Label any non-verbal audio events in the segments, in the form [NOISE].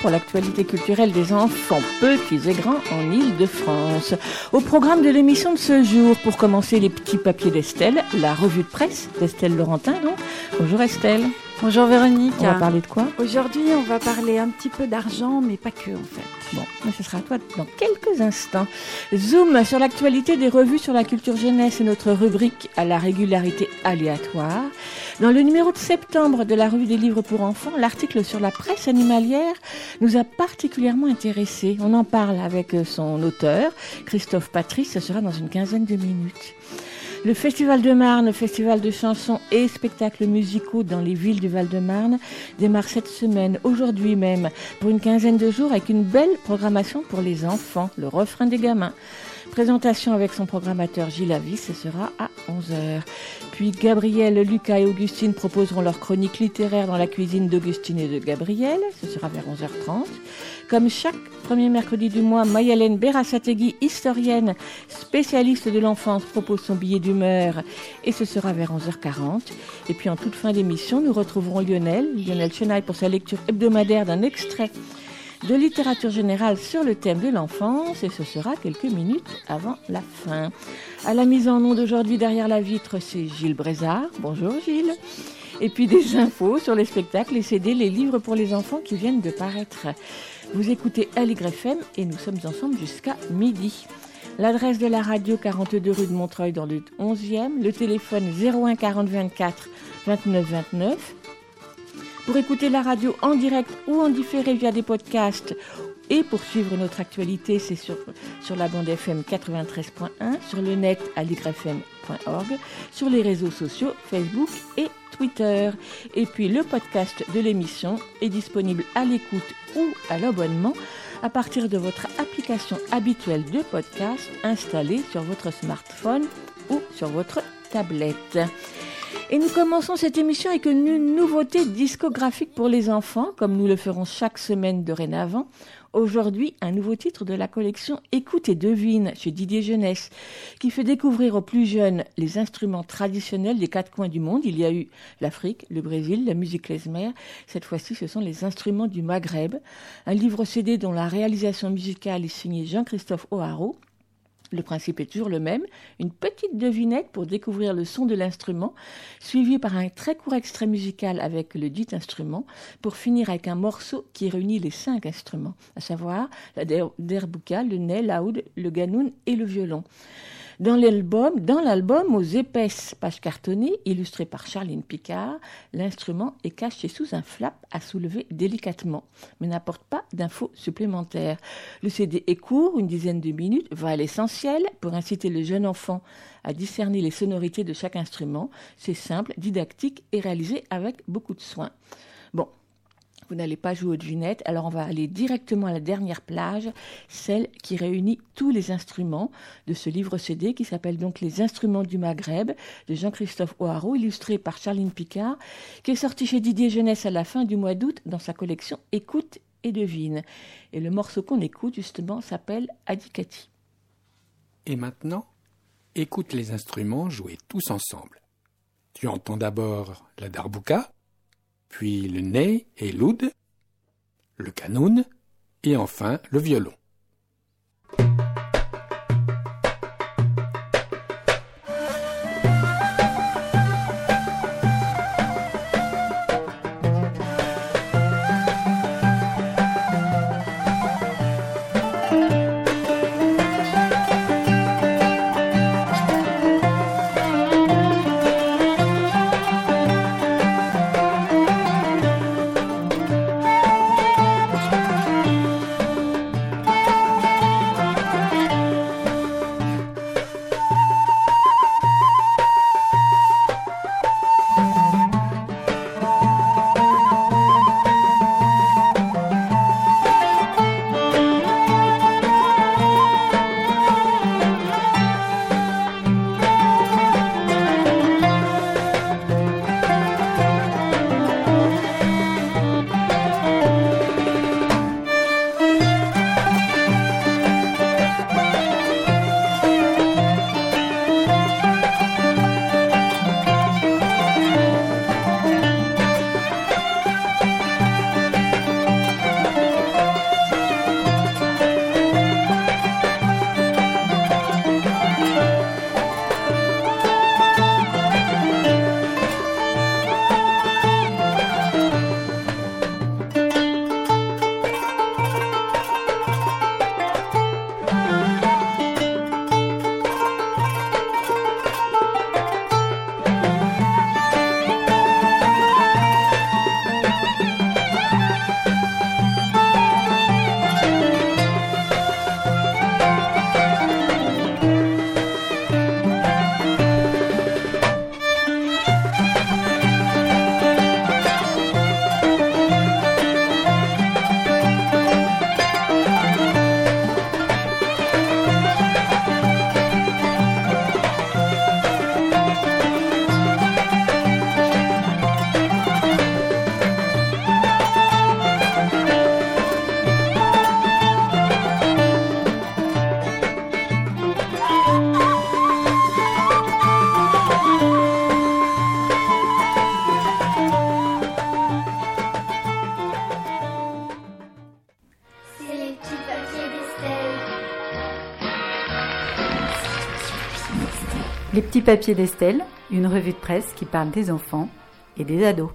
Pour l'actualité culturelle des enfants petits et grands en Ile-de-France. Au programme de l'émission de ce jour, pour commencer les petits papiers d'Estelle, la revue de presse d'Estelle Laurentin. Donc. Bonjour Estelle, Bonjour Véronique. on va parler de quoi? Aujourd'hui, on va parler un petit peu d'argent, mais pas que en fait. Bon, ce sera à toi dans quelques instants. Zoom sur l'actualité des revues sur la culture jeunesse et notre rubrique à la régularité aléatoire. Dans le numéro de septembre de la revue des livres pour enfants, l'article sur la presse animalière nous a particulièrement intéressés. On en parle avec son auteur, Christophe Patrice, ce sera dans une quinzaine de minutes. Le Festival de Marne, festival de chansons et spectacles musicaux dans les villes du Val-de-Marne, démarre cette semaine, aujourd'hui même, pour une quinzaine de jours avec une belle programmation pour les enfants, le refrain des gamins. Présentation avec son programmateur Gilles Avis, ce sera à 11h. Puis Gabriel, Lucas et Augustine proposeront leur chronique littéraire dans la cuisine d'Augustine et de Gabriel, ce sera vers 11h30. Comme chaque premier mercredi du mois, Mayalène Berasategui, historienne, spécialiste de l'enfance, propose son billet d'humeur et ce sera vers 11h40. Et puis en toute fin d'émission, nous retrouverons Lionel, Lionel Chenaille pour sa lecture hebdomadaire d'un extrait de littérature générale sur le thème de l'enfance et ce sera quelques minutes avant la fin. À la mise en nom d'aujourd'hui derrière la vitre, c'est Gilles Brézard. Bonjour Gilles. Et puis des infos sur les spectacles, les CD, les livres pour les enfants qui viennent de paraître. Vous écoutez FM et nous sommes ensemble jusqu'à midi. L'adresse de la radio 42 rue de Montreuil dans le 11e, le téléphone 01 40 24 29 29. Pour écouter la radio en direct ou en différé via des podcasts et pour suivre notre actualité, c'est sur, sur la bande FM 93.1, sur le net à ligrefm.org, sur les réseaux sociaux Facebook et Twitter. Et puis le podcast de l'émission est disponible à l'écoute ou à l'abonnement à partir de votre application habituelle de podcast installée sur votre smartphone ou sur votre tablette. Et nous commençons cette émission avec une nouveauté discographique pour les enfants, comme nous le ferons chaque semaine dorénavant. Aujourd'hui, un nouveau titre de la collection Écoute et devine chez Didier Jeunesse, qui fait découvrir aux plus jeunes les instruments traditionnels des quatre coins du monde. Il y a eu l'Afrique, le Brésil, la musique klezmer. Cette fois-ci, ce sont les instruments du Maghreb. Un livre CD dont la réalisation musicale est signée Jean-Christophe O'Haraud. Le principe est toujours le même, une petite devinette pour découvrir le son de l'instrument, suivi par un très court extrait musical avec le dit instrument, pour finir avec un morceau qui réunit les cinq instruments, à savoir la derbouka, le ney, l'oud, le ganoun et le violon. Dans l'album, dans l'album aux épaisses pages cartonnées, illustrées par Charline Picard, l'instrument est caché sous un flap à soulever délicatement, mais n'apporte pas d'infos supplémentaires. Le CD est court, une dizaine de minutes, va à l'essentiel pour inciter le jeune enfant à discerner les sonorités de chaque instrument. C'est simple, didactique et réalisé avec beaucoup de soin. Bon, vous n'allez pas jouer aux devinettes, alors on va aller directement à la dernière plage, celle qui réunit tous les instruments de ce livre CD qui s'appelle donc Les instruments du Maghreb de Jean-Christophe O'Haraud, illustré par Charline Picard, qui est sorti chez Didier Jeunesse à la fin du mois d'août dans sa collection Écoute et devine. Et le morceau qu'on écoute justement s'appelle Adikati. Et maintenant, écoute les instruments joués tous ensemble. Tu entends d'abord la darbouka, puis le ney et l'oud, le canoun et enfin le violon. Papiers d'Estelle, une revue de presse qui parle des enfants et des ados.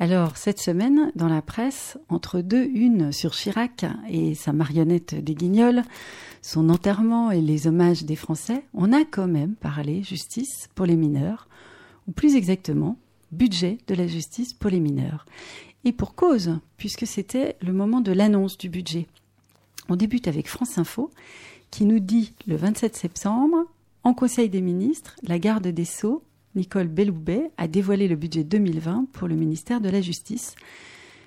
Alors, cette semaine, dans la presse, entre deux unes sur Chirac et sa marionnette des Guignols, son enterrement et les hommages des Français, on a quand même parlé justice pour les mineurs, ou plus exactement, budget de la justice pour les mineurs. Et pour cause, puisque c'était le moment de l'annonce du budget. On débute avec France Info, qui nous dit le 27 septembre, en Conseil des ministres, la garde des Sceaux Nicole Belloubet a dévoilé le budget 2020 pour le ministère de la Justice,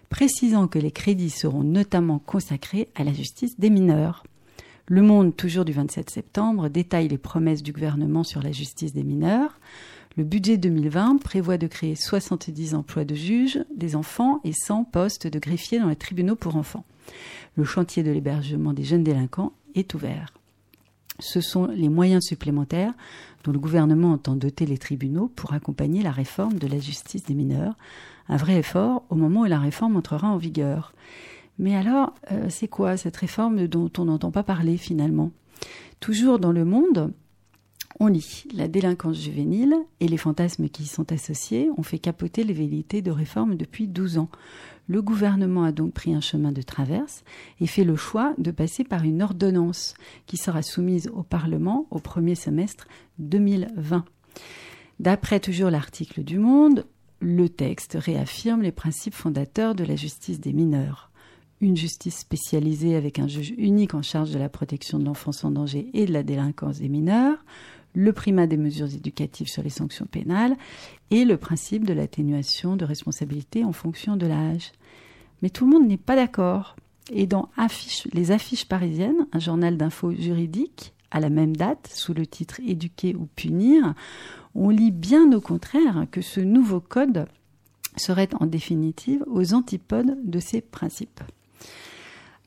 précisant que les crédits seront notamment consacrés à la justice des mineurs. Le Monde, toujours du 27 septembre, détaille les promesses du gouvernement sur la justice des mineurs. Le budget 2020 prévoit de créer 70 emplois de juges, des enfants et 100 postes de greffiers dans les tribunaux pour enfants. Le chantier de l'hébergement des jeunes délinquants est ouvert. Ce sont les moyens supplémentaires dont le gouvernement entend doter les tribunaux pour accompagner la réforme de la justice des mineurs. Un vrai effort au moment où la réforme entrera en vigueur. Mais alors, euh, c'est quoi cette réforme dont on n'entend pas parler finalement? Toujours dans le monde, on lit la délinquance juvénile et les fantasmes qui y sont associés ont fait capoter les velléités de réforme depuis 12 ans. Le gouvernement a donc pris un chemin de traverse et fait le choix de passer par une ordonnance qui sera soumise au Parlement au premier semestre 2020. D'après toujours l'article du Monde, le texte réaffirme les principes fondateurs de la justice des mineurs. Une justice spécialisée avec un juge unique en charge de la protection de l'enfance en danger et de la délinquance des mineurs, le primat des mesures éducatives sur les sanctions pénales et le principe de l'atténuation de responsabilité en fonction de l'âge. Mais tout le monde n'est pas d'accord. Et dans les affiches parisiennes, un journal d'infos juridique, à la même date, sous le titre Éduquer ou punir, on lit bien au contraire que ce nouveau code serait en définitive aux antipodes de ces principes.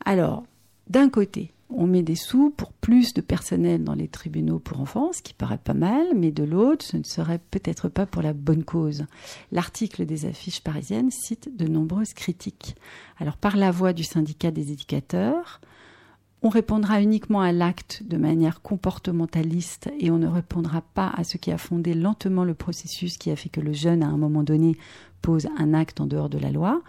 Alors, d'un côté, on met des sous pour plus de personnel dans les tribunaux pour enfants, ce qui paraît pas mal, mais de l'autre, ce ne serait peut-être pas pour la bonne cause. L'article des affiches parisiennes cite de nombreuses critiques. Alors, par la voix du syndicat des éducateurs, on répondra uniquement à l'acte de manière comportementaliste et on ne répondra pas à ce qui a fondé lentement le processus qui a fait que le jeune, à un moment donné, pose un acte en dehors de la loi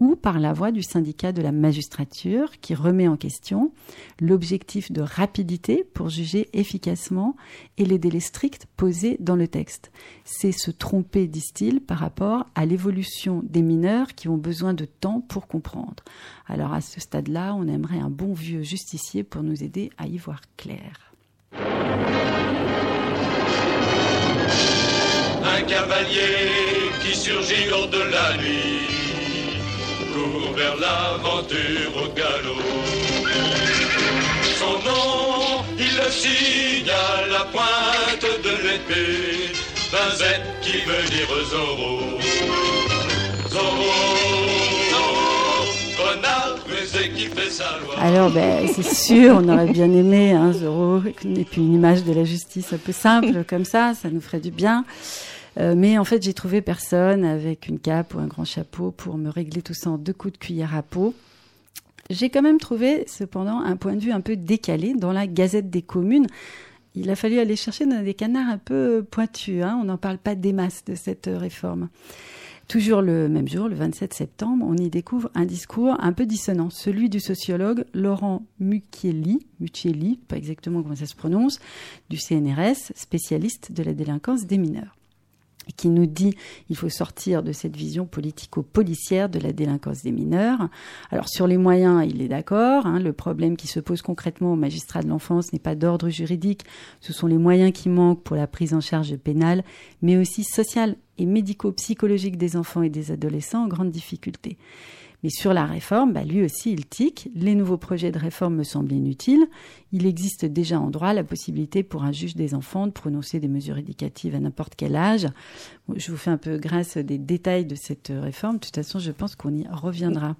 ou par la voix du syndicat de la magistrature qui remet en question l'objectif de rapidité pour juger efficacement et les délais stricts posés dans le texte. C'est se tromper, disent-ils, par rapport à l'évolution des mineurs qui ont besoin de temps pour comprendre. Alors à ce stade-là, on aimerait un bon vieux justicier pour nous aider à y voir clair. Un cavalier qui surgit lors de la nuit court vers l'aventure au galop. Son nom, il le signe à la pointe de l'épée, Z qui veut dire Zorro. Alors, ben, c'est sûr, on aurait bien aimé hein, Zorro, et puis une image de la justice un peu simple comme ça, ça nous ferait du bien. Euh, mais en fait, j'ai trouvé personne avec une cape ou un grand chapeau pour me régler tout ça en deux coups de cuillère à peau. J'ai quand même trouvé cependant un point de vue un peu décalé dans la Gazette des communes. Il a fallu aller chercher dans des canards un peu pointus. Hein. On n'en parle pas des masses de cette réforme. Toujours le même jour, le 27 septembre, on y découvre un discours un peu dissonant, celui du sociologue Laurent Mucchielli, Mucchielli, pas exactement comment ça se prononce, du CNRS, spécialiste de la délinquance des mineurs qui nous dit il faut sortir de cette vision politico-policière de la délinquance des mineurs. Alors sur les moyens, il est d'accord. Hein, le problème qui se pose concrètement aux magistrats de l'enfance n'est pas d'ordre juridique, ce sont les moyens qui manquent pour la prise en charge pénale, mais aussi sociale et médico-psychologique des enfants et des adolescents en grande difficulté. Mais sur la réforme, bah, lui aussi, il tique. Les nouveaux projets de réforme me semblent inutiles. Il existe déjà en droit la possibilité pour un juge des enfants de prononcer des mesures éducatives à n'importe quel âge. Je vous fais un peu grâce des détails de cette réforme. De toute façon, je pense qu'on y reviendra.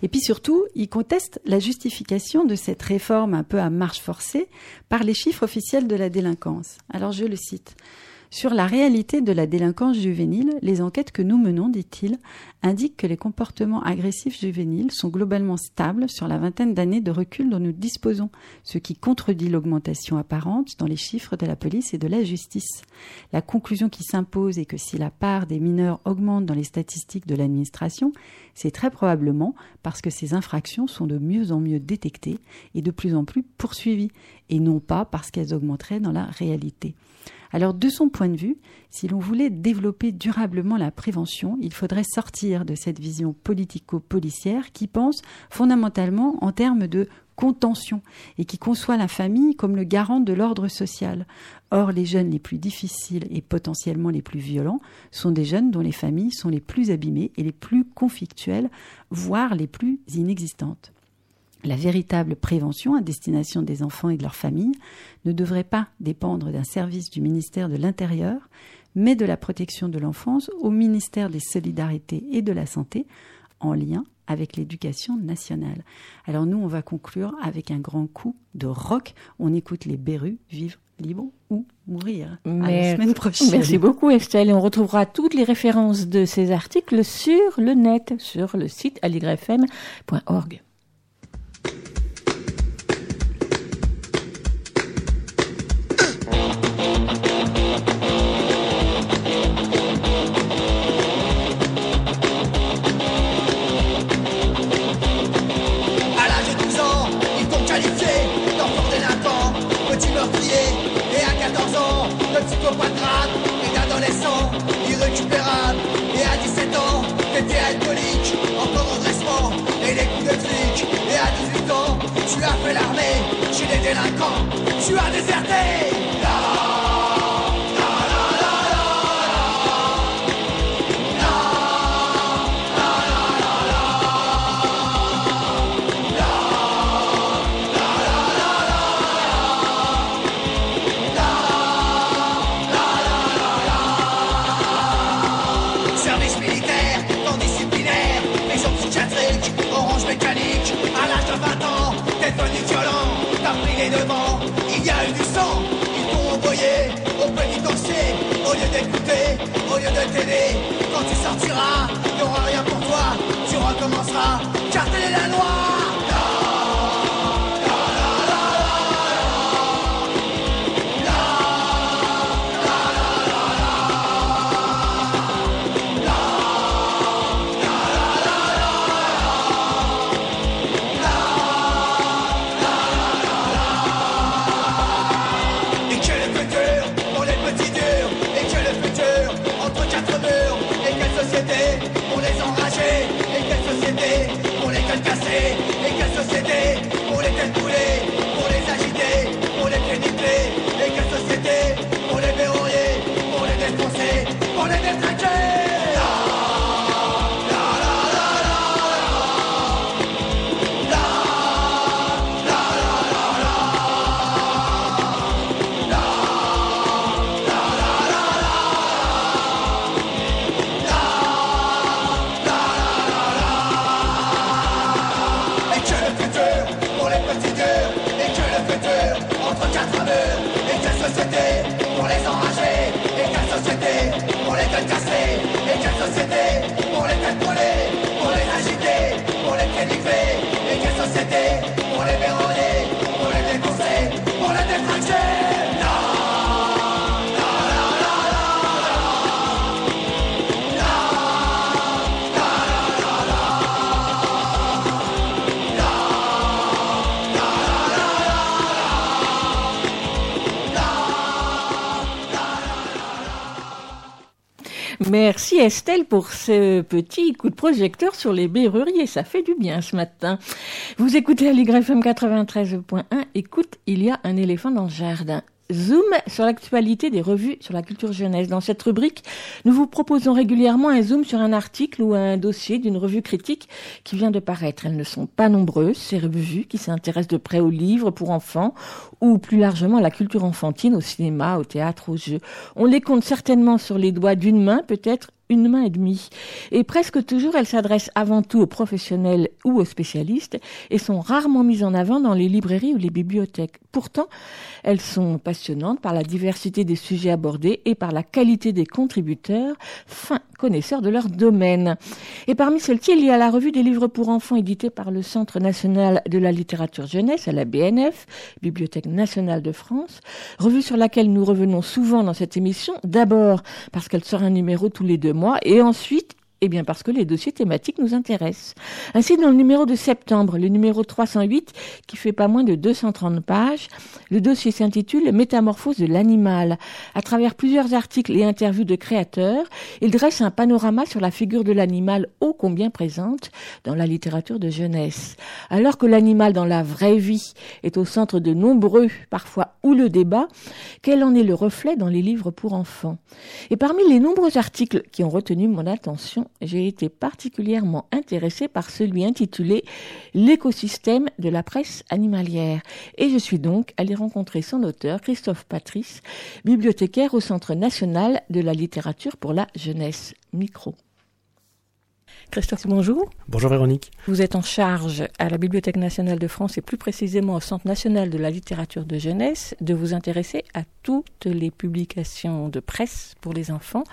Et puis surtout, il conteste la justification de cette réforme un peu à marche forcée par les chiffres officiels de la délinquance. Alors je le cite. Sur la réalité de la délinquance juvénile, les enquêtes que nous menons, dit-il, indiquent que les comportements agressifs juvéniles sont globalement stables sur la vingtaine d'années de recul dont nous disposons, ce qui contredit l'augmentation apparente dans les chiffres de la police et de la justice. La conclusion qui s'impose est que si la part des mineurs augmente dans les statistiques de l'administration, c'est très probablement parce que ces infractions sont de mieux en mieux détectées et de plus en plus poursuivies, et non pas parce qu'elles augmenteraient dans la réalité. Alors, de son point de vue, si l'on voulait développer durablement la prévention, il faudrait sortir de cette vision politico-policière qui pense fondamentalement en termes de contention et qui conçoit la famille comme le garant de l'ordre social. Or, les jeunes les plus difficiles et potentiellement les plus violents sont des jeunes dont les familles sont les plus abîmées et les plus conflictuelles, voire les plus inexistantes. La véritable prévention à destination des enfants et de leurs familles ne devrait pas dépendre d'un service du ministère de l'Intérieur, mais de la protection de l'enfance au ministère des Solidarités et de la Santé, en lien avec l'éducation nationale. Alors nous, on va conclure avec un grand coup de rock. On écoute les Berus, vivre libre ou mourir. À la Merci. semaine prochaine. Merci beaucoup Estelle et on retrouvera toutes les références de ces articles sur le net, sur le site aligrefm.org. flic. Et à 18 ans, tu as fait l'armée chez les délinquants. Tu as déserté. D'écouter, au lieu de t'aider, quand tu sortiras, il n'y aura rien pour toi. Tu recommenceras, car la loi. Merci Estelle pour ce petit coup de projecteur sur les berruriers. Ça fait du bien ce matin. Vous écoutez FM 93.1. Écoute, il y a un éléphant dans le jardin. Zoom sur l'actualité des revues sur la culture jeunesse. Dans cette rubrique, nous vous proposons régulièrement un zoom sur un article ou un dossier d'une revue critique qui vient de paraître. Elles ne sont pas nombreuses, ces revues qui s'intéressent de près aux livres pour enfants ou plus largement à la culture enfantine, au cinéma, au théâtre, aux jeux. On les compte certainement sur les doigts d'une main, peut-être une main et demie. Et presque toujours, elles s'adressent avant tout aux professionnels ou aux spécialistes et sont rarement mises en avant dans les librairies ou les bibliothèques. Pourtant, elles sont passionnantes par la diversité des sujets abordés et par la qualité des contributeurs, fins connaisseurs de leur domaine. Et parmi celles-ci, il y a la revue des livres pour enfants éditée par le Centre national de la littérature jeunesse à la BNF, Bibliothèque nationale de France, revue sur laquelle nous revenons souvent dans cette émission, d'abord parce qu'elle sort un numéro tous les deux mois. Et ensuite eh bien parce que les dossiers thématiques nous intéressent. Ainsi, dans le numéro de septembre, le numéro 308, qui fait pas moins de 230 pages, le dossier s'intitule Métamorphose de l'animal. À travers plusieurs articles et interviews de créateurs, il dresse un panorama sur la figure de l'animal ô combien présente dans la littérature de jeunesse. Alors que l'animal dans la vraie vie est au centre de nombreux, parfois houleux débats, quel en est le reflet dans les livres pour enfants? Et parmi les nombreux articles qui ont retenu mon attention, j'ai été particulièrement intéressée par celui intitulé L'écosystème de la presse animalière. Et je suis donc allée rencontrer son auteur, Christophe Patrice, bibliothécaire au Centre national de la littérature pour la jeunesse. Micro. Christophe, bonjour. Bonjour Véronique. Vous êtes en charge à la Bibliothèque nationale de France et plus précisément au Centre national de la littérature de jeunesse de vous intéresser à toutes les publications de presse pour les enfants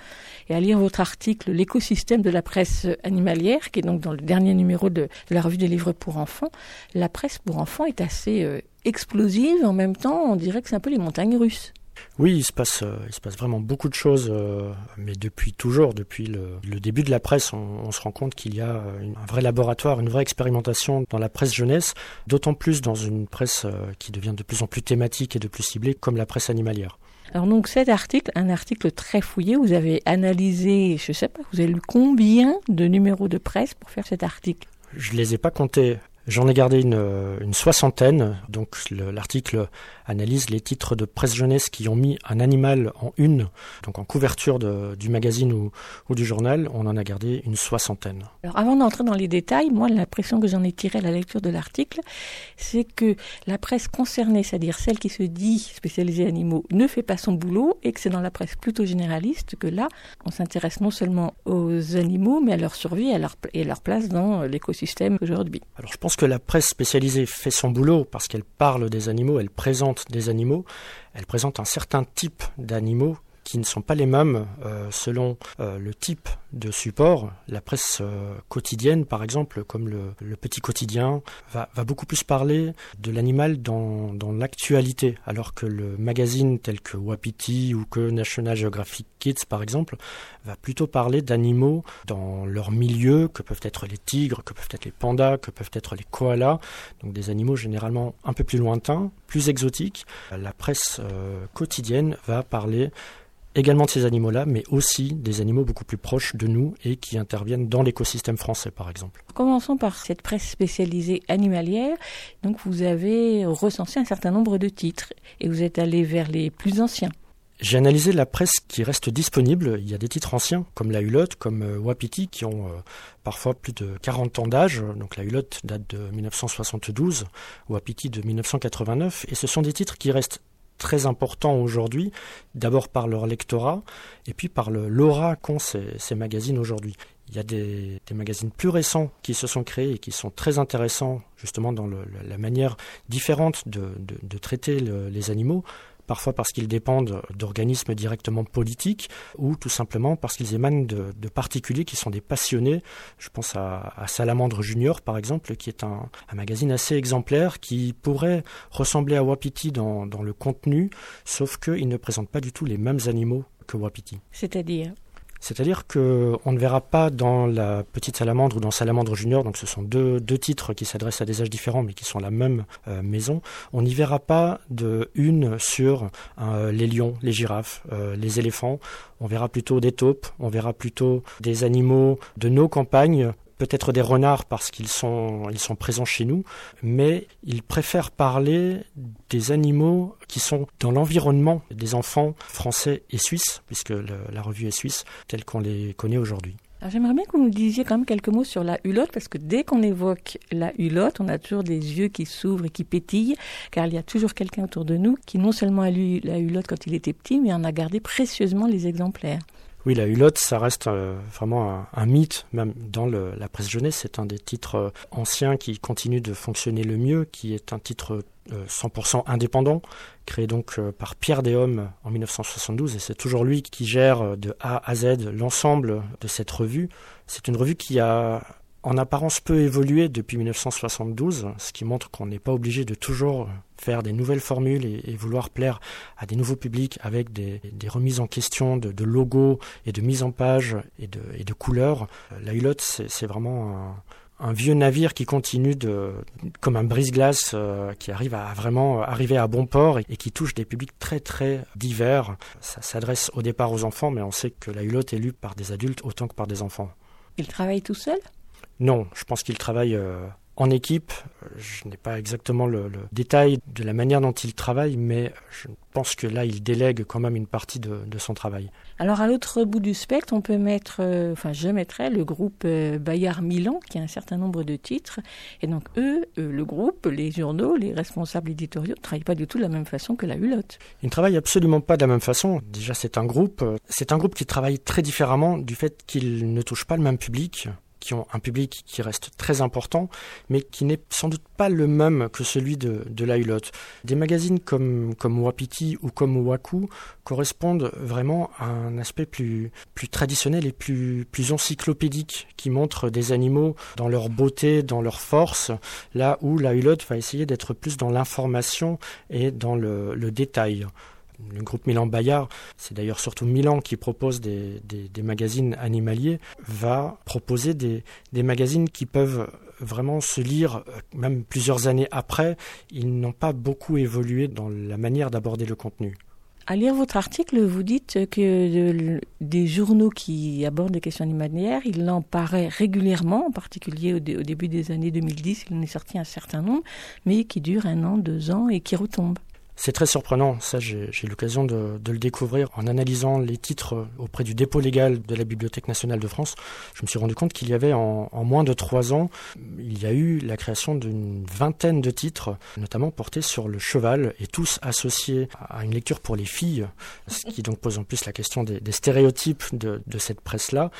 et à lire votre article L'écosystème de la presse animalière qui est donc dans le dernier numéro de, de la revue des livres pour enfants. La presse pour enfants est assez euh, explosive en même temps on dirait que c'est un peu les montagnes russes. Oui, il se passe, euh, il se passe vraiment beaucoup de choses, euh, mais depuis toujours, depuis le, le début de la presse, on, on se rend compte qu'il y a une- un vrai laboratoire, une vraie expérimentation dans la presse jeunesse, d'autant plus dans une presse euh, qui devient de plus en plus thématique et de plus ciblée, comme la presse animalière. Alors donc cet article, un article très fouillé, vous avez analysé, je sais pas, vous avez lu combien de numéros de presse pour faire cet article? Je les ai pas comptés. J'en ai gardé une, euh, une soixantaine. Donc le- l'article analyse les titres de presse jeunesse qui ont mis un animal en une, donc en couverture de- du magazine ou, ou du journal. On en a gardé une soixantaine. Alors avant d'entrer dans les détails, moi l'impression que j'en ai tirée à la lecture de l'article, c'est que la presse concernée, c'est-à-dire celle qui se dit spécialisée animaux, ne fait pas son boulot et que c'est dans la presse plutôt généraliste que là, on s'intéresse non seulement aux animaux, mais à leur survie et à leur, et à leur place dans l'écosystème aujourd'hui. Alors je pense que la presse spécialisée fait son boulot parce qu'elle parle des animaux, elle présente des animaux, elle présente un certain type d'animaux qui ne sont pas les mêmes euh, selon euh, le type de support. La presse euh, quotidienne, par exemple, comme le, petit quotidien, va, beaucoup plus parler de l'animal dans, dans l'actualité, alors que le magazine tel que Wapiti ou que National Geographic Kids, par exemple, va plutôt parler d'animaux dans leur milieu, que peuvent être les tigres, que peuvent être les pandas, que peuvent être les koalas, donc des animaux généralement un peu plus lointains, plus exotiques. La presse euh, quotidienne va parler également de ces animaux-là, mais aussi des animaux beaucoup plus proches de nous et qui interviennent dans l'écosystème français, par exemple. Commençons par cette presse spécialisée animalière. Donc vous avez recensé un certain nombre de titres et vous êtes allé vers les plus anciens. J'ai analysé la presse qui reste disponible. Il y a des titres anciens, comme la Hulotte, comme euh, Wapiti, qui ont euh, parfois plus de 40 ans d'âge. Donc la Hulotte date de 1972, Wapiti de 1989. Et ce sont des titres qui restent très importants aujourd'hui, d'abord par leur lectorat, et puis par l'aura qu'ont ces, magazines aujourd'hui. Il y a des, magazines plus récents qui se sont créés et qui sont très intéressants justement dans la manière différente de, traiter le- les animaux parfois parce qu'ils dépendent d'organismes directement politiques ou tout simplement parce qu'ils émanent de, particuliers qui sont des passionnés. Je pense à, Salamandre Junior par exemple, qui est un, un magazine assez exemplaire qui pourrait ressembler à Wapiti dans, dans le contenu, sauf qu'il ne présente pas du tout les mêmes animaux que Wapiti. C'est-à-dire? C'est-à-dire que on ne verra pas dans la petite salamandre ou dans Salamandre Junior, donc ce sont deux, deux titres qui s'adressent à des âges différents mais qui sont la même euh, maison, on n'y verra pas de une sur euh, les lions, les girafes, euh, les éléphants, on verra plutôt des taupes, on verra plutôt des animaux de nos campagnes peut-être des renards parce qu'ils sont, ils sont présents chez nous, mais ils préfèrent parler des animaux qui sont dans l'environnement des enfants français et suisses, puisque la revue est suisse, telle qu'on les connaît aujourd'hui. J'aimerais bien que vous nous disiez quand même quelques mots sur la hulotte, parce que dès qu'on évoque la hulotte, on a toujours des yeux qui s'ouvrent et qui pétillent, car il y a toujours quelqu'un autour de nous qui non seulement a lu la hulotte quand il était petit, mais en a gardé précieusement les exemplaires. Oui, la hulotte, ça reste euh, vraiment un, mythe, même dans la presse jeunesse. C'est un des titres euh, anciens qui continue de fonctionner le mieux, qui est un titre euh, 100% indépendant, créé donc euh, par Pierre Déhomme en 1972. Et c'est toujours lui qui gère euh, de A à Z l'ensemble de cette revue. C'est une revue qui a en apparence peu évolué depuis 1972, ce qui montre qu'on n'est pas obligé de toujours faire des nouvelles formules et, vouloir plaire à des nouveaux publics avec des, remises en question de, de, logos et de mise en page et de, couleurs. La Hulotte, c'est vraiment un, un, vieux navire qui continue de, comme un brise-glace euh, qui arrive à vraiment arriver à bon port et, et, qui touche des publics très très divers. Ça s'adresse au départ aux enfants, mais on sait que la Hulotte est lue par des adultes autant que par des enfants. Il travaille tout seul? Non, je pense qu'il travaille euh, en équipe. Je n'ai pas exactement le, le, détail de la manière dont il travaille, mais je pense que là, il délègue quand même une partie de, de son travail. Alors, à l'autre bout du spectre, on peut mettre, euh, enfin, je mettrais le groupe euh, Bayard Milan, qui a un certain nombre de titres. Et donc, eux, euh, le groupe, les journaux, les responsables éditoriaux, ne travaillent pas du tout de la même façon que la Hulotte. Ils ne travaillent absolument pas de la même façon. Déjà, c'est un groupe, c'est un groupe qui travaille très différemment du fait qu'il ne touche pas le même public qui ont un public qui reste très important, mais qui n'est sans doute pas le même que celui de, la Hulotte. Des magazines comme, Wapiti ou comme Waku correspondent vraiment à un aspect plus, traditionnel et plus, encyclopédique, qui montre des animaux dans leur beauté, dans leur force, là où la Hulotte va essayer d'être plus dans l'information et dans le détail le groupe Milan Bayard, c'est d'ailleurs surtout Milan qui propose des, magazines animaliers, va proposer des, magazines qui peuvent vraiment se lire même plusieurs années après. Ils n'ont pas beaucoup évolué dans la manière d'aborder le contenu. À lire votre article, vous dites que des journaux qui abordent des questions animalières, il en paraît régulièrement, en particulier au début des années 2010, il en est sorti un certain nombre, mais qui durent un an, deux ans et qui retombent. C'est très surprenant, ça j'ai l'occasion de, le découvrir en analysant les titres auprès du dépôt légal de la Bibliothèque nationale de France. Je me suis rendu compte qu'il y avait en, moins de trois ans, il y a eu la création d'une vingtaine de titres, notamment portés sur le cheval et tous associés à une lecture pour les filles, ce qui donc pose en plus la question des, stéréotypes de, de cette presse-là.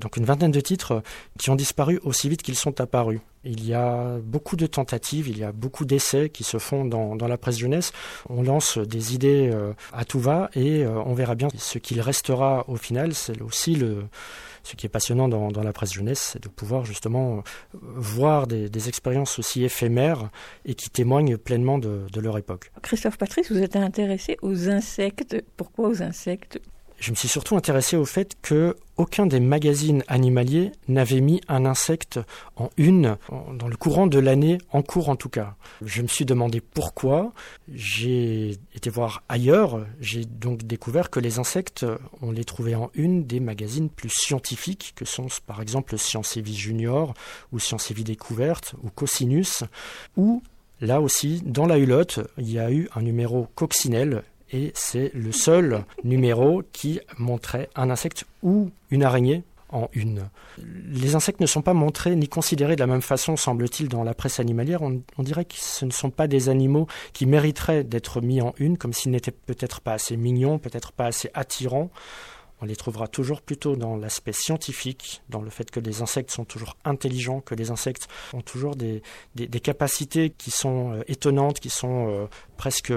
Donc une vingtaine de titres qui ont disparu aussi vite qu'ils sont apparus. Il y a beaucoup de tentatives, il y a beaucoup d'essais qui se font dans, la presse jeunesse. On lance des idées euh, à tout va et euh, on verra bien ce qu'il restera au final. C'est aussi le, ce qui est passionnant dans, la presse jeunesse, c'est de pouvoir justement voir des, expériences aussi éphémères et qui témoignent pleinement de leur époque. Christophe Patrice, vous êtes intéressé aux insectes. Pourquoi aux insectes? Je me suis surtout intéressé au fait que aucun des magazines animaliers n'avait mis un insecte en une dans le courant de l'année, en cours en tout cas. Je me suis demandé pourquoi. J'ai été voir ailleurs. J'ai donc découvert que les insectes, on les trouvait en une des magazines plus scientifiques, que sont par exemple Science et Vie Junior ou Science et Vie Découverte ou Cosinus, ou Là aussi, dans la hulotte, il y a eu un numéro coccinelle et c'est le seul numéro qui montrait un insecte ou une araignée en une. Les insectes ne sont pas montrés ni considérés de la même façon, semble-t-il, dans la presse animalière. On, dirait que ce ne sont pas des animaux qui mériteraient d'être mis en une, comme s'ils n'étaient peut-être pas assez mignons, peut-être pas assez attirants. On les trouvera toujours plutôt dans l'aspect scientifique, dans le fait que les insectes sont toujours intelligents, que les insectes ont toujours des, capacités qui sont euh, étonnantes, qui sont euh, presque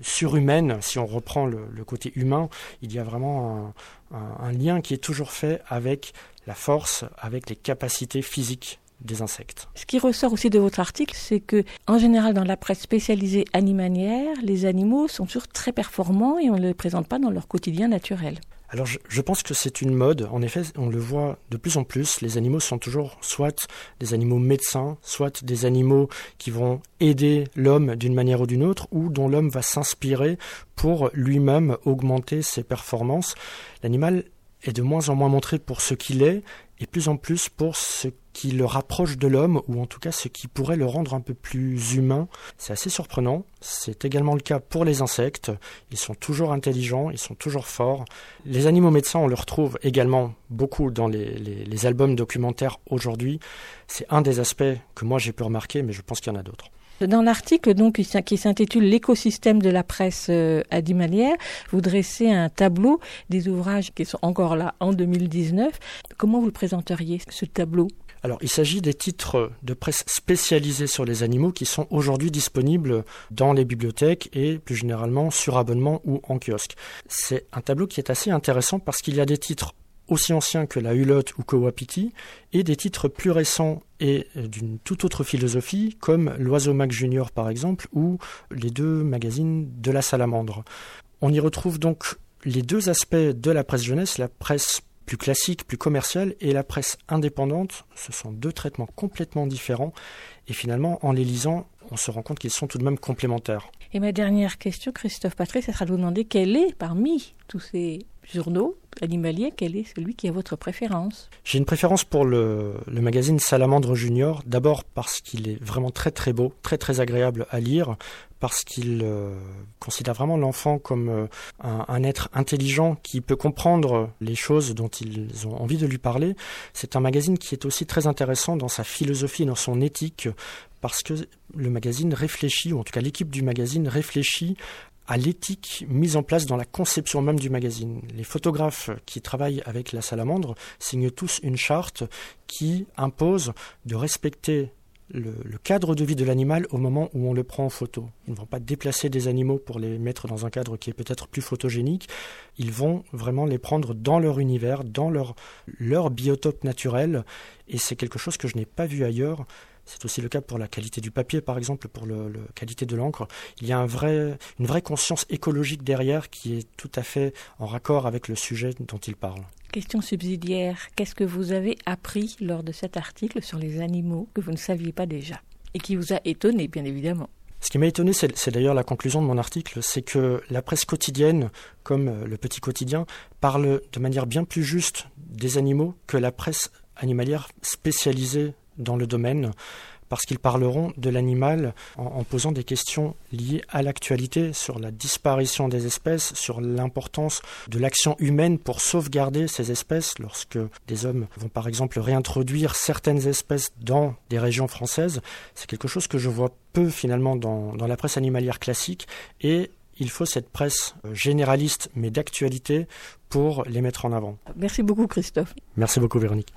surhumaines. Si on reprend le, côté humain, il y a vraiment un lien qui est toujours fait avec la force, avec les capacités physiques des insectes. Ce qui ressort aussi de votre article, c'est que, en général, dans la presse spécialisée animalière, les animaux sont toujours très performants et on ne les présente pas dans leur quotidien naturel. Alors je, pense que c'est une mode. En effet, on le voit de plus en plus. Les animaux sont toujours soit des animaux médecins, soit des animaux qui vont aider l'homme d'une manière ou d'une autre, ou dont l'homme va s'inspirer pour lui-même augmenter ses performances. L'animal est de moins en moins montré pour ce qu'il est et plus en plus pour ce qui le rapproche de l'homme, ou en tout cas ce qui pourrait le rendre un peu plus humain. C'est assez surprenant. C'est également le cas pour les insectes. Ils sont toujours intelligents, ils sont toujours forts. Les animaux médecins, on le retrouve également beaucoup dans les, albums documentaires aujourd'hui. C'est un des aspects que moi j'ai pu remarquer, mais je pense qu'il y en a d'autres. Dans l'article donc qui s'in- qui s'intitule L'écosystème de la presse euh, animalière, vous dressez un tableau des ouvrages qui sont encore là en 2019. Comment vous le présenteriez ce tableau? Alors, il s'agit des titres de presse spécialisés sur les animaux qui sont aujourd'hui disponibles dans les bibliothèques et plus généralement sur abonnement ou en kiosque. C'est un tableau qui est assez intéressant parce qu'il y a des titres aussi anciens que la Hulotte ou que Wapiti et des titres plus récents et euh, d'une toute autre philosophie comme l'Oiseau Mac Junior par exemple ou les deux magazines de la Salamandre. On y retrouve donc les deux aspects de la presse jeunesse, la presse plus classique, plus commerciale, et la presse indépendante. Ce sont deux traitements complètement différents, et finalement, en les lisant, on se rend compte qu'ils sont tout de même complémentaires. Et ma dernière question, Christophe Patrick, ça sera de vous demander quel est parmi tous ces journaux animaliers, quel est celui qui a votre préférence J'ai une préférence pour le, magazine Salamandre Junior, d'abord parce qu'il est vraiment très très beau, très très agréable à lire, parce qu'il euh, considère vraiment l'enfant comme euh, un, un être intelligent qui peut comprendre les choses dont ils ont envie de lui parler. C'est un magazine qui est aussi très intéressant dans sa philosophie, dans son éthique, parce que le magazine réfléchit, ou en tout cas l'équipe du magazine réfléchit à l'éthique mise en place dans la conception même du magazine. Les photographes qui travaillent avec la salamandre signent tous une charte qui impose de respecter le, cadre de vie de l'animal au moment où on le prend en photo. Ils ne vont pas déplacer des animaux pour les mettre dans un cadre qui est peut-être plus photogénique. Ils vont vraiment les prendre dans leur univers, dans leur, leur biotope naturel. Et c'est quelque chose que je n'ai pas vu ailleurs. C'est aussi le cas pour la qualité du papier, par exemple, pour la qualité de l'encre. Il y a un vrai, une vraie conscience écologique derrière qui est tout à fait en raccord avec le sujet dont il parle. Question subsidiaire, qu'est-ce que vous avez appris lors de cet article sur les animaux que vous ne saviez pas déjà et qui vous a étonné, bien évidemment? Ce qui m'a étonné, c'est c'est d'ailleurs la conclusion de mon article, c'est que la presse quotidienne, comme euh, le petit quotidien, parle de manière bien plus juste des animaux que la presse animalière spécialisée dans le domaine, parce qu'ils parleront de l'animal en, en posant des questions liées à l'actualité sur la disparition des espèces, sur l'importance de l'action humaine pour sauvegarder ces espèces lorsque des hommes vont par exemple réintroduire certaines espèces dans des régions françaises. C'est quelque chose que je vois peu finalement dans, dans la presse animalière classique et il faut cette presse euh, généraliste mais d'actualité pour les mettre en avant. Merci beaucoup, Christophe. Merci beaucoup Véronique.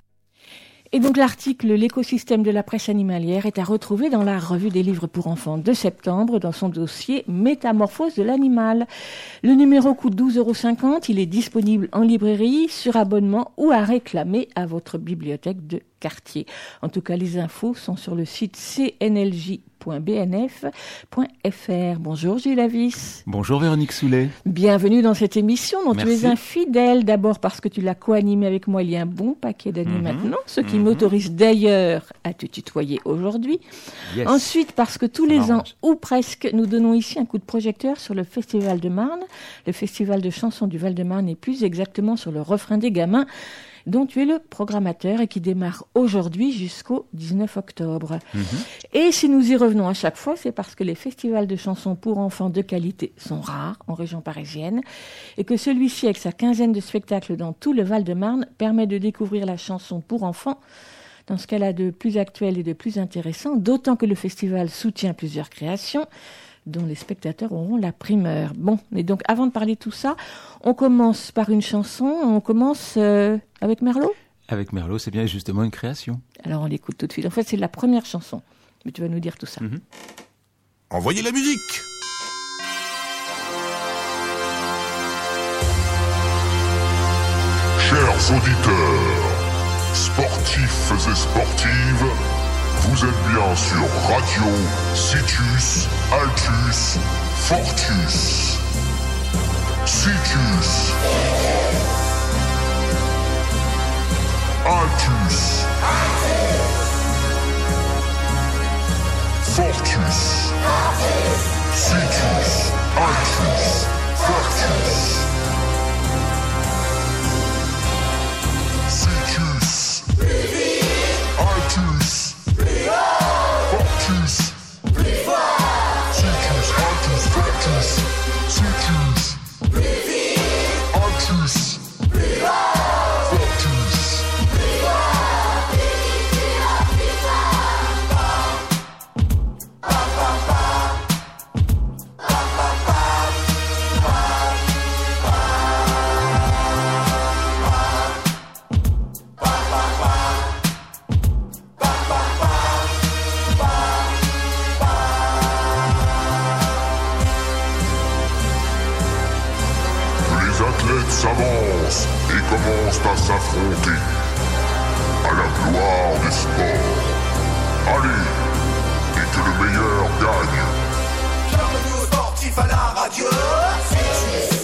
Et donc l'article L'écosystème de la presse animalière est à retrouver dans la revue des livres pour enfants de septembre dans son dossier Métamorphose de l'animal. Le numéro coûte 12,50 euros. Il est disponible en librairie, sur abonnement ou à réclamer à votre bibliothèque de quartier. En tout cas, les infos sont sur le site cnlj.bnf.fr. Bonjour Gilles Avis. Bonjour Véronique Soulet. Bienvenue dans cette émission dont tu es Merci. un fidèle. D'abord parce que tu l'as co-animé avec moi il y a un bon paquet d'années Mhm. maintenant, ce qui Mhm. m'autorise d'ailleurs à te tutoyer aujourd'hui. Ensuite parce que tous les ans, ou presque, nous donnons ici un coup de projecteur sur le Festival de Marne, le Festival de chansons du Val-de-Marne et plus exactement sur le refrain des gamins dont tu es le programmateur et qui démarre aujourd'hui jusqu'au 19 octobre. Mhm. Et si nous y revenons à chaque fois, c'est parce que les festivals de chansons pour enfants de qualité sont rares en région parisienne et que celui-ci, avec sa quinzaine de spectacles dans tout le Val-de-Marne, permet de découvrir la chanson pour enfants dans ce qu'elle a de plus actuel et de plus intéressant, d'autant que le festival soutient plusieurs créations dont les spectateurs auront la primeur. Bon, et donc avant de parler de tout ça, on commence par une chanson, on commence euh, avec Merlot? Avec Merlot, c'est bien justement une création. Alors on l'écoute tout de suite. En fait, c'est la première chanson, mais tu vas nous dire tout ça. Mhm. Envoyez la musique Chers auditeurs, sportifs et sportives, vous êtes bien sur Radio Citus Altus Fortus. Citus. Altus. Fortus. Citus. Altus. Fortus. Citus. Altus. Fortus. S'affronter à la gloire des sports. Allez, et que le meilleur gagne. À la radio.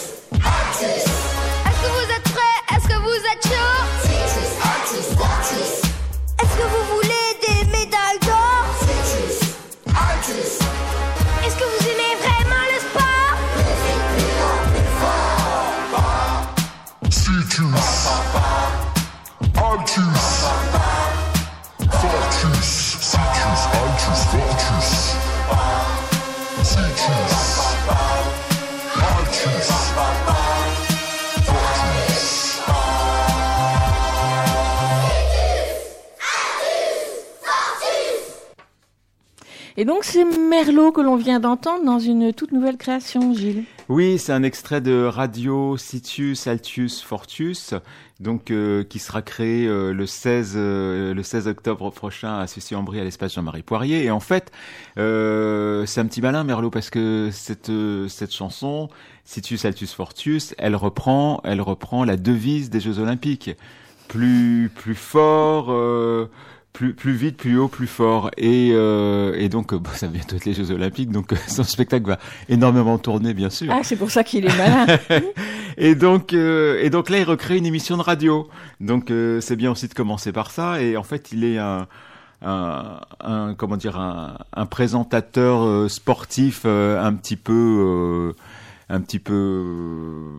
Et donc c'est Merlot que l'on vient d'entendre dans une toute nouvelle création, Gilles. Oui, c'est un extrait de Radio Citius Altius Fortius, donc euh, qui sera créé euh, le 16 euh, le 16 octobre prochain à Sucy-en-Brie à l'espace Jean-Marie Poirier. Et en fait, euh, c'est un petit malin Merlot parce que cette euh, cette chanson Citius Altius Fortius, elle reprend elle reprend la devise des Jeux Olympiques, plus plus fort. Plus, plus vite, plus haut, plus fort. Et, euh, et donc, euh, bon, ça va bientôt être les Jeux Olympiques, donc euh, son spectacle va énormément tourner, bien sûr. Ah, c'est pour ça qu'il est malin. [LAUGHS] Et donc, euh, et donc là, il recrée une émission de radio. Donc, euh, c'est bien aussi de commencer par ça. Et en fait, il est un, un, un comment dire, un, un présentateur euh, sportif euh, un petit peu, euh, un petit peu,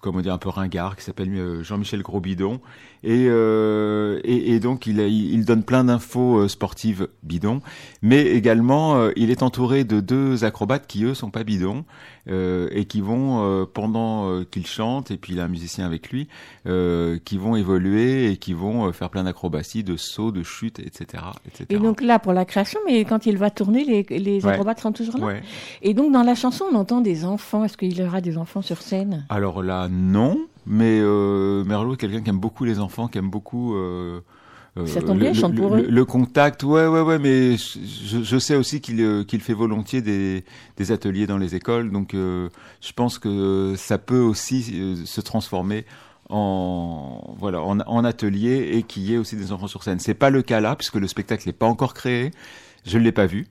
comment dire, un peu ringard, qui s'appelle euh, Jean-Michel Grosbidon. Et, euh, et, et donc, il, il donne plein d'infos euh, sportives bidons. Mais également, euh, il est entouré de deux acrobates qui, eux, sont pas bidons euh, et qui vont euh, pendant euh, qu'il chante et puis il a un musicien avec lui euh, qui vont évoluer et qui vont euh, faire plein d'acrobaties, de sauts, de chutes, etc., etc. Et donc là, pour la création, mais quand il va tourner, les, les Ouais. acrobates sont toujours là. Ouais. Et donc dans la chanson, on entend des enfants. Est-ce qu'il y aura des enfants sur scène? Alors là, non, mais euh, Merlot est quelqu'un qui aime beaucoup les enfants, qui aime beaucoup. Euh, Ça tombe bien, le, il chante le- pour le- eux. le contact, ouais, ouais, ouais, mais je, je sais aussi qu'il euh, qu'il fait volontiers des, des ateliers dans les écoles, donc euh, je pense que ça peut aussi se transformer en voilà en, en atelier et qu'il y ait aussi des enfants sur scène. C'est pas le cas là puisque le spectacle n'est pas encore créé, je ne l'ai pas vu.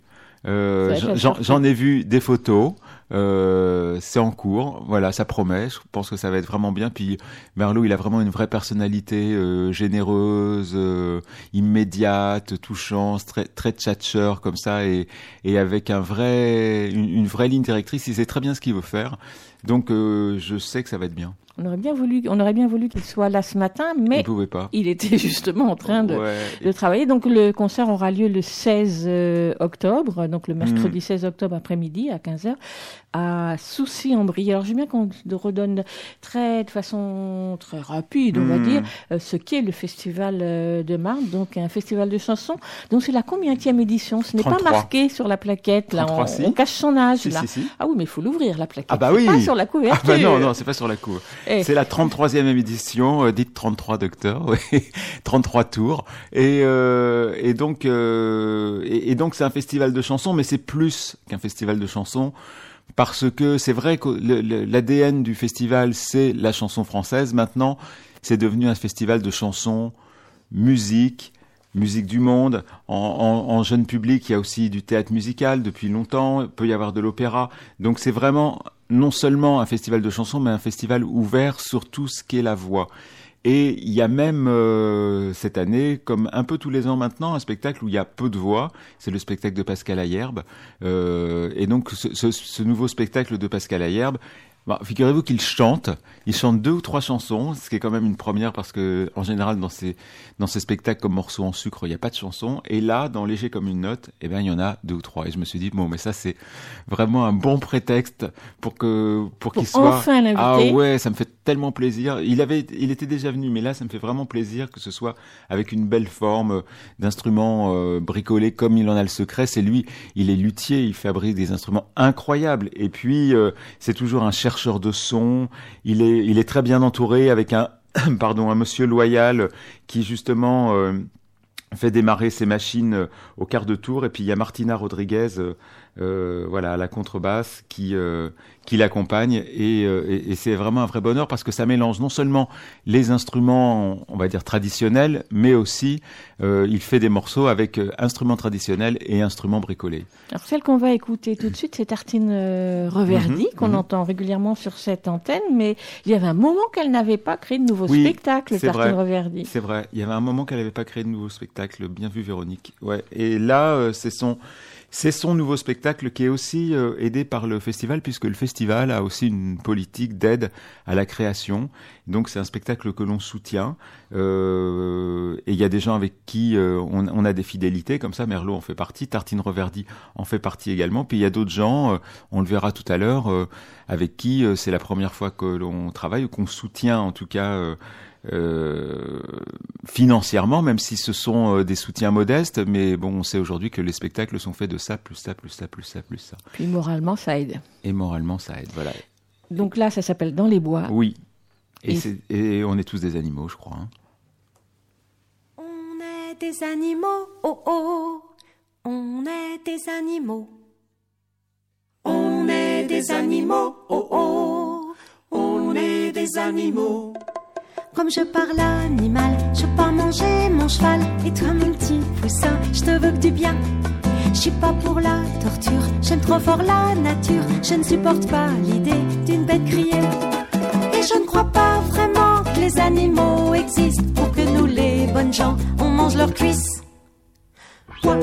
Euh, j'en ai vu des photos, euh, c'est en cours, voilà, ça promet. Je pense que ça va être vraiment bien. Puis Merlot, il a vraiment une vraie personnalité euh, généreuse, euh, immédiate, touchante, très très comme ça, et, et avec un vrai, une, une vraie ligne directrice. Il sait très bien ce qu'il veut faire, donc euh, je sais que ça va être bien. On aurait bien voulu, on aurait bien voulu qu'il soit là ce matin, mais Il pas. il était [LAUGHS] justement en train de, Ouais. de travailler. Donc le concert aura lieu le 16 euh, octobre, donc le mercredi 16 octobre après-midi à 15h à Soucy-en-Brie. Alors j'aime bien qu'on redonne très de façon très rapide, on va Mm. dire, euh, ce qu'est le festival euh, de Marne, donc un festival de chansons. Donc c'est la combienième édition Ce n'est pas 33. marqué sur la plaquette là, 33, on, si. on cache son âge Si, là. si. Ah oui, mais il faut l'ouvrir la plaquette. Ah bah oui. Pas sur la couverture. Ah bah non, non, c'est pas sur la cour. Eh. C'est la 33e édition, euh, dite 33 docteurs, [LAUGHS] oui, 33 tours. Et, euh, et donc, euh, et, donc c'est un festival de chansons, mais c'est plus qu'un festival de chansons. Parce que c'est vrai que l'ADN du festival, c'est la chanson française. Maintenant, c'est devenu un festival de chansons, musique, musique du monde. En- en jeune public, il y a aussi du théâtre musical depuis longtemps. Il peut y avoir de l'opéra. Donc c'est vraiment non seulement un festival de chansons, mais un festival ouvert sur tout ce qu'est la voix. Et il y a même euh, cette année, comme un peu tous les ans maintenant, un spectacle où il y a peu de voix. C'est le spectacle de Pascal Ayerbe. Euh, et donc ce, ce- ce nouveau spectacle de Pascal Ayerbe, bah, figurez-vous qu'il chante. Il chante deux ou trois chansons, ce qui est quand même une première parce que en général dans ces dans ces spectacles comme Morceaux en sucre, il n'y a pas de chansons. Et là, dans Léger comme une note, eh ben il y en a deux ou trois. Et je me suis dit bon, mais ça c'est vraiment un bon prétexte pour que pour qu'il soit. enfin. Ah ouais, ça me fait tellement plaisir. Il avait, il était déjà venu, mais là, ça me fait vraiment plaisir que ce soit avec une belle forme d'instruments euh, bricolés comme il en a le secret. C'est lui, il est luthier, il fabrique des instruments incroyables. Et puis, euh, c'est toujours un chercheur de son. Il est, très bien entouré avec un, [CLEARS THROAT] pardon, un monsieur loyal qui justement. euh, fait démarrer ses machines euh, au quart de tour et puis il y a Martina Rodriguez euh, voilà, à la contrebasse qui euh, qui l'accompagne et, euh, et, et c'est vraiment un vrai bonheur parce que ça mélange non seulement les instruments, on va dire traditionnels, mais aussi il fait des morceaux avec instruments traditionnels et instruments bricolés. Alors celle qu'on va écouter tout de suite, c'est Tartine Reverdy, Mhm, qu'on mhm. entend régulièrement sur cette antenne, mais il y avait un moment qu'elle n'avait pas créé de nouveau Oui, spectacle, c'est Tartine vrai. Reverdy. C'est vrai, il y avait un moment qu'elle n'avait pas créé de nouveau spectacle, bien vu Véronique. Ouais. Et là, c'est son, c'est son nouveau spectacle qui est aussi euh, aidé par le festival, puisque le festival a aussi une politique d'aide à la création. Donc c'est un spectacle que l'on soutient. Euh, et il y a des gens avec qui euh, on, on a des fidélités, comme ça Merlot en fait partie, Tartine Reverdy en fait partie également. Puis il y a d'autres gens, euh, on le verra tout à l'heure, euh, avec qui euh, c'est la première fois que l'on travaille, ou qu'on soutient en tout cas. Euh, financièrement, même si ce sont euh, des soutiens modestes, mais bon, on sait aujourd'hui que les spectacles sont faits de ça, plus ça, plus ça, plus ça, plus ça. Puis moralement, ça aide. Et moralement, ça aide, voilà. Donc là, ça s'appelle Dans les bois. Oui. Et, Et- c'est- et on est tous des animaux, je crois. hein. On est des animaux, oh oh, on est des animaux. On est des animaux, oh oh, on est des animaux. Comme je parle animal, je pars manger mon cheval. Et toi, mon petit poussin, je te veux que du bien. Je suis pas pour la torture, j'aime trop fort la nature. Je ne supporte pas l'idée d'une bête criée. Et je ne crois pas vraiment que les animaux existent pour que nous, les bonnes gens, on mange leurs cuisses. Dans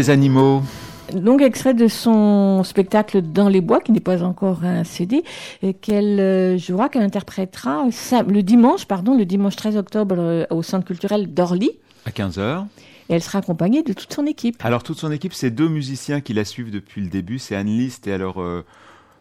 des animaux. Donc, extrait de son spectacle Dans les bois, qui n'est pas encore un CD, et qu'elle euh, jouera, qu'elle interprétera le dimanche, pardon, le dimanche 13 octobre euh, au Centre culturel d'Orly. À 15h. Et elle sera accompagnée de toute son équipe. Alors toute son équipe, c'est deux musiciens qui la suivent depuis le début. C'est Anne List et alors euh,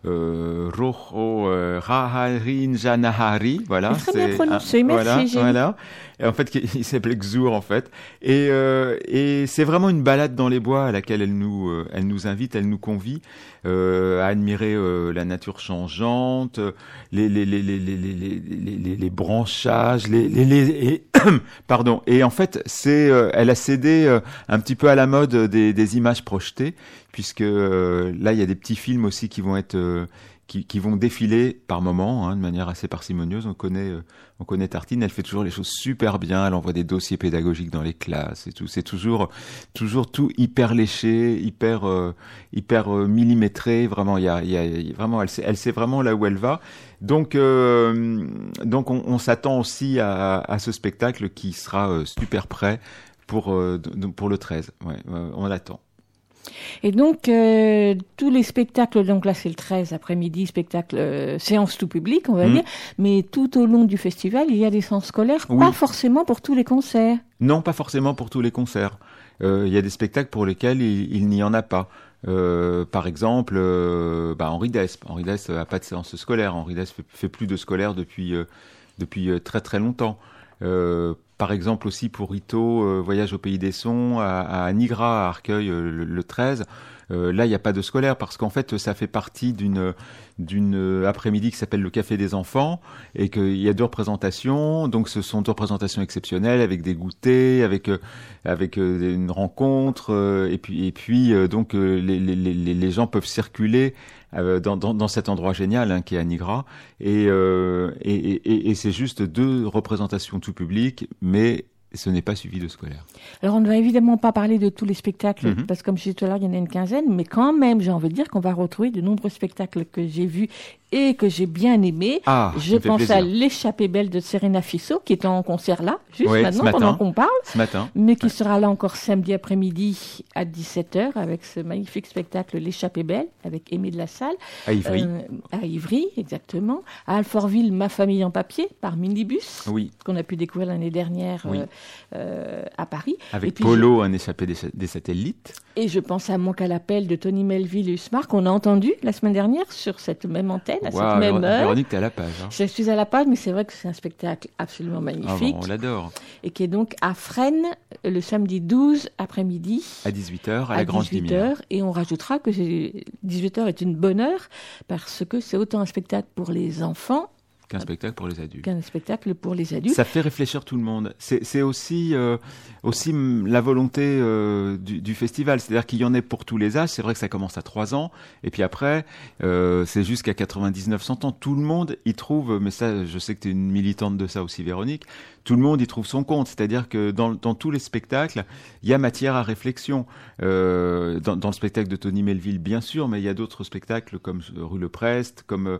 euh, Rojo euh, Raharin Janahari. Voilà. Très bien prononcé, un- merci, Voilà, voilà. Et en fait, il s'appelait Xur en fait. Et, euh, et c'est vraiment une balade dans les bois à laquelle elle nous, euh, elle nous invite, elle nous convie euh, à admirer euh, la nature changeante, euh, les les les les les les les, branchages, les les, les et, pardon. Et en fait, c'est, euh, elle a cédé euh, un petit peu à la mode des, des images projetées, puisque euh, là, il y a des petits films aussi qui vont être euh, qui, qui vont défiler par moments, hein, de manière assez parcimonieuse. On connaît, euh, on connaît Tartine, elle fait toujours les choses super bien. Elle envoie des dossiers pédagogiques dans les classes et tout. C'est toujours, toujours tout hyper léché, hyper, euh, hyper euh, millimétré. Vraiment, il y a, y a vraiment, elle sait, elle sait vraiment là où elle va. Donc, euh, donc on, on s'attend aussi à, à ce spectacle qui sera euh, super prêt pour, pour le 13. Ouais, on l'attend. Et donc, euh, tous les spectacles, donc là c'est le 13 après-midi, spectacle, euh, séance tout public, on va Mhm. dire, mais tout au long du festival, il y a des séances scolaires, Oui. pas forcément pour tous les concerts. Non, pas forcément pour tous les concerts. Euh, Il y a des spectacles pour lesquels il, il n'y en a pas. Euh, par exemple, euh, bah, Henri Dess. Henri Dess a pas de séance scolaire. Henri Dess fait, fait plus de scolaire depuis euh, depuis très très longtemps. Par exemple aussi pour Ito, euh, Voyage au pays des sons, à, à Nigra, à Arcueil, euh, le, le 13. Euh, là, il n'y a pas de scolaire parce qu'en fait, ça fait partie d'une d'une euh, après-midi qui s'appelle le Café des enfants et qu'il y a deux représentations. Donc, ce sont deux représentations exceptionnelles avec des goûters, avec euh, avec euh, une rencontre et puis et puis donc les, les, les, les gens peuvent circuler dans, dans, dans cet endroit génial hein, qui est à Nigra et euh, et, et, et c'est juste deux représentations tout public, mais ce n'est pas suivi de scolaire. Alors, on ne va évidemment pas parler de tous les spectacles, Mhm. parce que comme je disais tout à l'heure, il y en a une quinzaine, mais quand même, j'ai envie de dire qu'on va retrouver de nombreux spectacles que j'ai vus et que j'ai bien aimés. Ah, je pense à. L'échappée belle de Serena Fissot, qui est en concert là, juste maintenant, pendant qu'on parle. Ce matin. mais qui sera là encore samedi après-midi à 17h avec ce magnifique spectacle L'échappée belle avec Aimé de la Salle. À Ivry. Euh, à Ivry, exactement. À Alfortville, Ma famille en papier par Minibus, Oui, qu'on a pu découvrir l'année dernière Oui. euh, euh, à Paris. Et avec puis Polo, un échappé des, des satellites. Et je pense à Manque à l'appel de Tony Melville et Usmar qu'on a entendu la semaine dernière sur cette même antenne, à cette même heure. Véronique, t'es à la page. Hein. Je suis à la page, mais c'est vrai que c'est un spectacle absolument Ah, magnifique bon, on l'adore. et qui est donc à Fresnes le samedi 12 après-midi. À 18h, à, la Grange 18 Lumière. heures, et on rajoutera que c'est- 18h est une bonne heure parce que c'est autant un spectacle pour les enfants Qu'un spectacle pour les adultes. qu'un spectacle pour les adultes. Ça fait réfléchir tout le monde. C'est aussi, euh, aussi la volonté euh, du, du festival. C'est-à-dire qu'il y en ait pour tous les âges. C'est vrai que ça commence à 3 ans. Et puis après, euh, c'est jusqu'à 99-100 ans. Tout le monde y trouve, mais ça, je sais que tu es une militante de ça aussi, Véronique, tout le monde y trouve son compte. C'est-à-dire que dans, dans tous les spectacles, il y a matière à réflexion. Euh, dans, dans le spectacle de Tony Melville, bien sûr, mais il y a d'autres spectacles comme euh, Rue Le Prest, comme...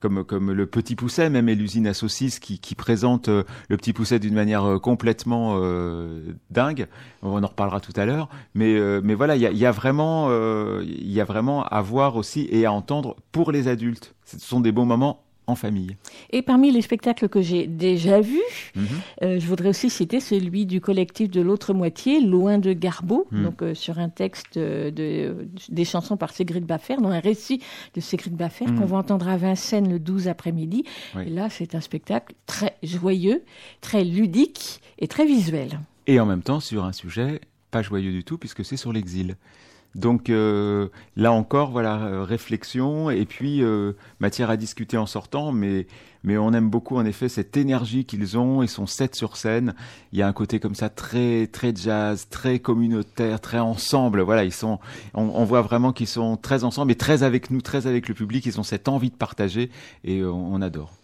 comme, comme le Petit Pousset, même l'usine à saucisses qui, qui présente euh, le Petit Pousset d'une manière euh, complètement euh, dingue. On en reparlera tout à l'heure. Mais, euh, mais voilà, il y a, y, a vraiment, euh, il y a vraiment à voir aussi et à entendre pour les adultes. Ce sont des bons moments en famille. Et parmi les spectacles que j'ai déjà vus, Mhm. euh, je voudrais aussi citer celui du collectif de l'autre moitié, Loin de Garbeau, Mhm. donc euh, sur un texte euh, de, des chansons par Sigrid Baffer, dans un récit de Sigrid Baffer Mhm. qu'on va entendre à Vincennes le 12 après-midi. Oui. Et là, c'est un spectacle très joyeux, très ludique et très visuel. Et en même temps sur un sujet pas joyeux du tout puisque c'est sur l'exil. Donc euh, là encore, voilà, euh, réflexion et puis euh, matière à discuter en sortant, mais mais on aime beaucoup en effet cette énergie qu'ils ont. Ils sont sept sur scène. Il y a un côté comme ça très très jazz, très communautaire, très ensemble. Voilà, ils sont. On, on voit vraiment qu'ils sont très ensemble et très avec nous, très avec le public. Ils ont cette envie de partager et euh, on adore.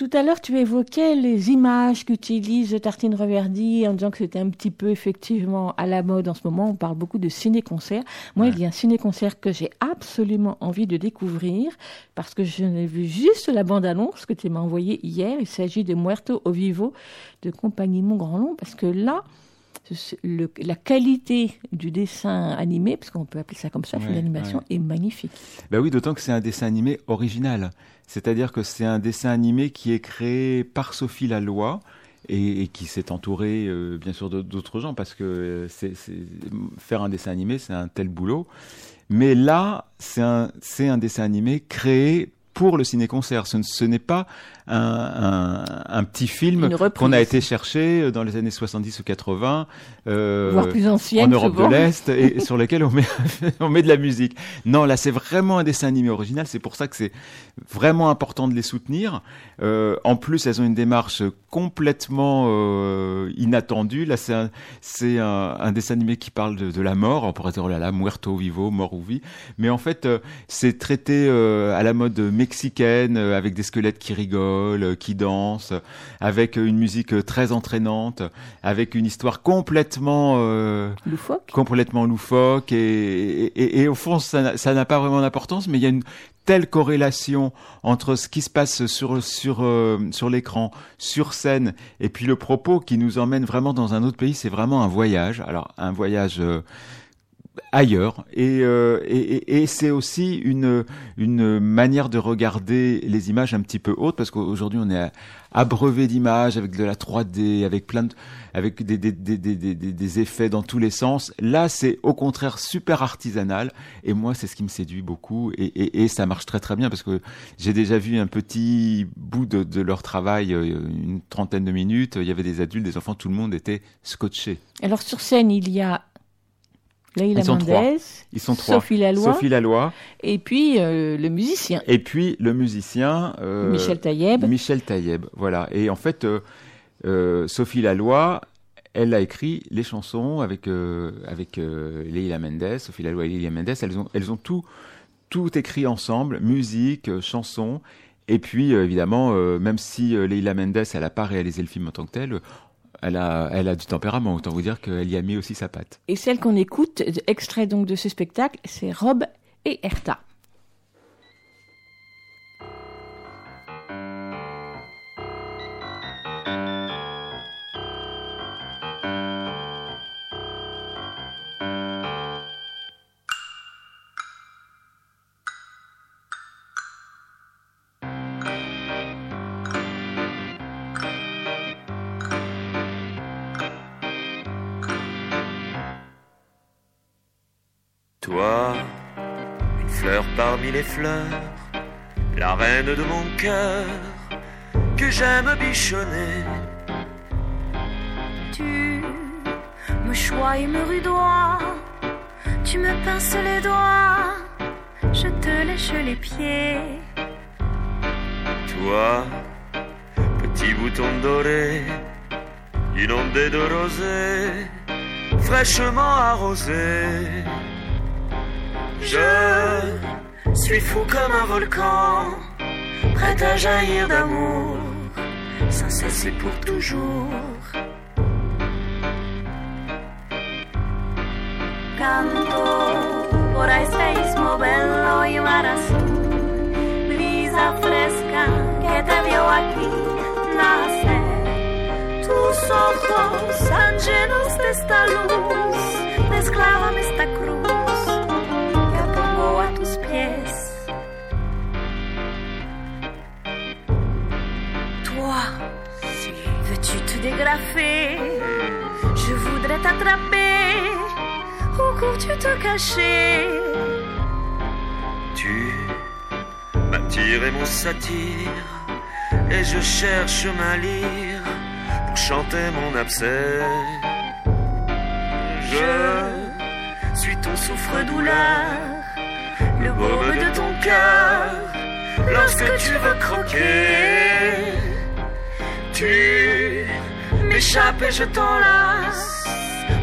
Tout à l'heure, tu évoquais les images qu'utilise Tartine Reverdy en disant que c'était un petit peu effectivement à la mode en ce moment. On parle beaucoup de ciné-concert. Moi, il y a un ciné-concert que j'ai absolument envie de découvrir parce que je n'ai vu juste la bande-annonce que tu m'as envoyée hier. Il s'agit de Muerto au Vivo de Compagnie Mon Grand Long parce que là, le- la qualité du dessin animé, parce qu'on peut appeler ça comme ça, Ouais, ouais. est magnifique. Ben oui, d'autant que c'est un dessin animé original. C'est-à-dire que c'est un dessin animé qui est créé par Sophie Laloy et, et qui s'est entouré, euh, bien sûr, d'autres gens parce que euh, c'est, faire un dessin animé, c'est un tel boulot. Mais là, c'est un, dessin animé créé pour le ciné-concert. Ce n'est pas un, un, un petit film qu'on a été chercher euh, dans les années 70 ou 80, euh, Voire plus en ancienne, Europe souvent. de l'Est, et [LAUGHS] sur lequel on met, [LAUGHS] on met de la musique. Non, là, c'est vraiment un dessin animé original. C'est pour ça que c'est vraiment important de les soutenir. Euh, en plus, elles ont une démarche complètement euh, inattendue. Là, c'est un, c'est un, un dessin animé qui parle de, de la mort. On pourrait dire, oh là là, muerto vivo, mort ou vie. Mais en fait, euh, c'est traité à la mode mexicaine, avec des squelettes qui rigolent, euh, qui dansent, avec une musique euh, très entraînante, avec une histoire complètement... euh, Loufoque. complètement loufoque et, et, et au fond ça n'a- ça n'a pas vraiment d'importance mais il y a une telle corrélation entre ce qui se passe sur sur euh, sur l'écran sur scène et puis le propos qui nous emmène vraiment dans un autre pays c'est vraiment un voyage alors un voyage euh, ailleurs. Et, euh, et, et- c'est aussi une une manière de regarder les images un petit peu hautes parce qu'aujourd'hui on est abreuvé d'images avec de la 3D avec plein de avec des des, des, des, des, des- des effets dans tous les sens. Là c'est au contraire super artisanal. Et moi c'est ce qui me séduit beaucoup. Et, et, et ça marche très très bien parce que j'ai déjà vu un petit bout de, de leur travail euh, une trentaine de minutes. Il y avait des adultes des enfants tout le monde était scotché. Alors sur scène, il y a Leila Ils sont trois. Mendez, ils sont trois Sophie Laloy, Sophie Laloy et puis euh, le musicien Et puis le musicien euh, Michel Taïeb. Michel Taïeb, voilà. Et en fait, euh, Sophie Laloy, elle a écrit les chansons avec avec Leila Mendes, Sophie Laloy et Leila Mendes. Elles ont elles ont tout tout écrit ensemble, musique, chansons. Et puis évidemment, euh, même si euh, Leila Mendes, elle a pas réalisé le film en tant que tel, elle a elle a du tempérament. Autant vous dire qu'elle y a mis aussi sa patte. Et celle qu'on écoute, extrait donc de ce spectacle, c'est Rob et Erta. Les fleurs, la reine de mon cœur, que j'aime bichonner. Tu me choies et me rudoies, tu me pinces les doigts, je te lèche les pieds. Toi, petit bouton doré, une ondée de rosée, fraîchement arrosée. Je suis fou comme un volcan, prêt à jaillir d'amour, sans cesser pour toujours. Canto por este istmo bello y mar azul, brisa fresca que te vio aquí nacer. Tus ojos llenos de esta luz, mezclame esta cruz t'attraper. Où cours-tu te cacher Tu m'attires et mon satire, et je cherche ma lyre pour chanter mon abcès. Je suis ton souffre-douleur, le baume de ton cœur, lorsque tu veux croquer. Tu m'échappes et je t'enlace,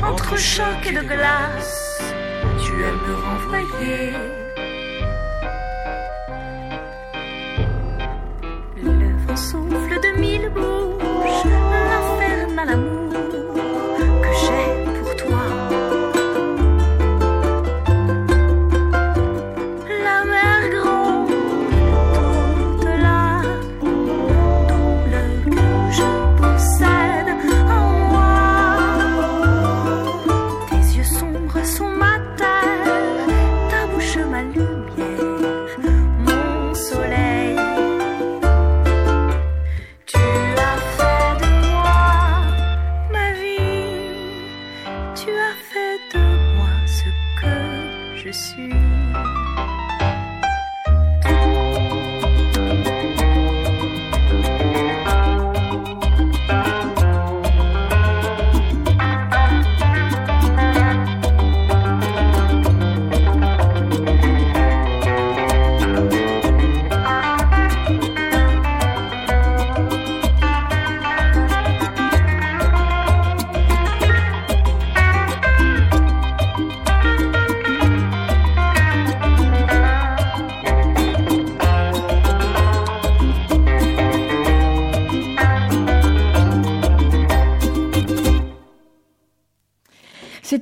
entre choc et de glace, tu aimes me renvoyer. Le vent souffle de mille bouches, l'infernal amour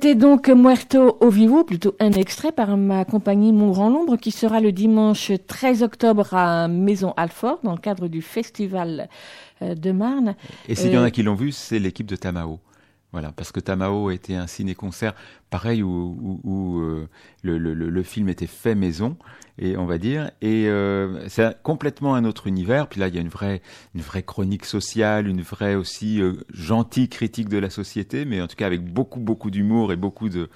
C'était donc Muerto au Vivo, plutôt un extrait par ma compagnie Mon Grand Nombre, qui sera le dimanche 13 octobre à Maison Alfort, dans le cadre du Festival euh, de Marne. Et s'il y en Euh, a qui l'ont vu, c'est l'équipe de Tamao. Voilà, parce que Tamao était un ciné-concert pareil où, où- où, euh, le, le- le- le film était fait maison, et on va dire, et euh, c'est complètement un autre univers. Puis là, il y a une vraie, une vraie chronique sociale, une vraie aussi euh, gentille critique de la société, mais en tout cas avec beaucoup, beaucoup d'humour et beaucoup de,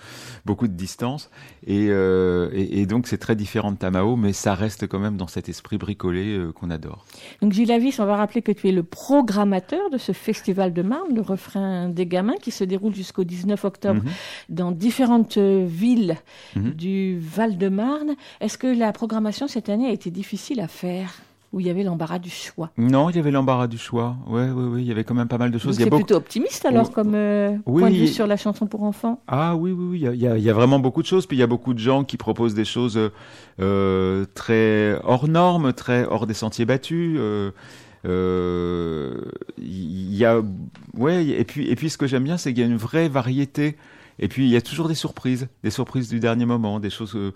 beaucoup de distance. Et, euh, et, et donc c'est très différent de Tamao, mais ça reste quand même dans cet esprit bricolé euh, qu'on adore. Donc Gilles Avis, on va rappeler que tu es le programmateur de ce Festival de Marne, le refrain des gamins, qui se déroule jusqu'au 19 octobre Mhm. dans différentes euh, villes Mhm. du Val-de-Marne. Est-ce que la programmation cette année a été difficile à faire Où il y avait l'embarras du choix Non, il y avait l'embarras du choix. Ouais, ouais, ouais, il y avait quand même pas mal de choses. C'est beaucoup- plutôt optimiste alors comme euh, Oui. point de vue sur la chanson pour enfants Ah oui, oui, oui, il y a- il y, vraiment beaucoup de choses. Puis il y a beaucoup de gens qui proposent des choses euh, euh, très hors normes, très hors des sentiers battus. euh, euh, y a, ouais, et puis, et puis ce que j'aime bien, c'est qu'il y a une vraie variété. Et puis il y a toujours des surprises, des surprises du dernier moment, des choses euh,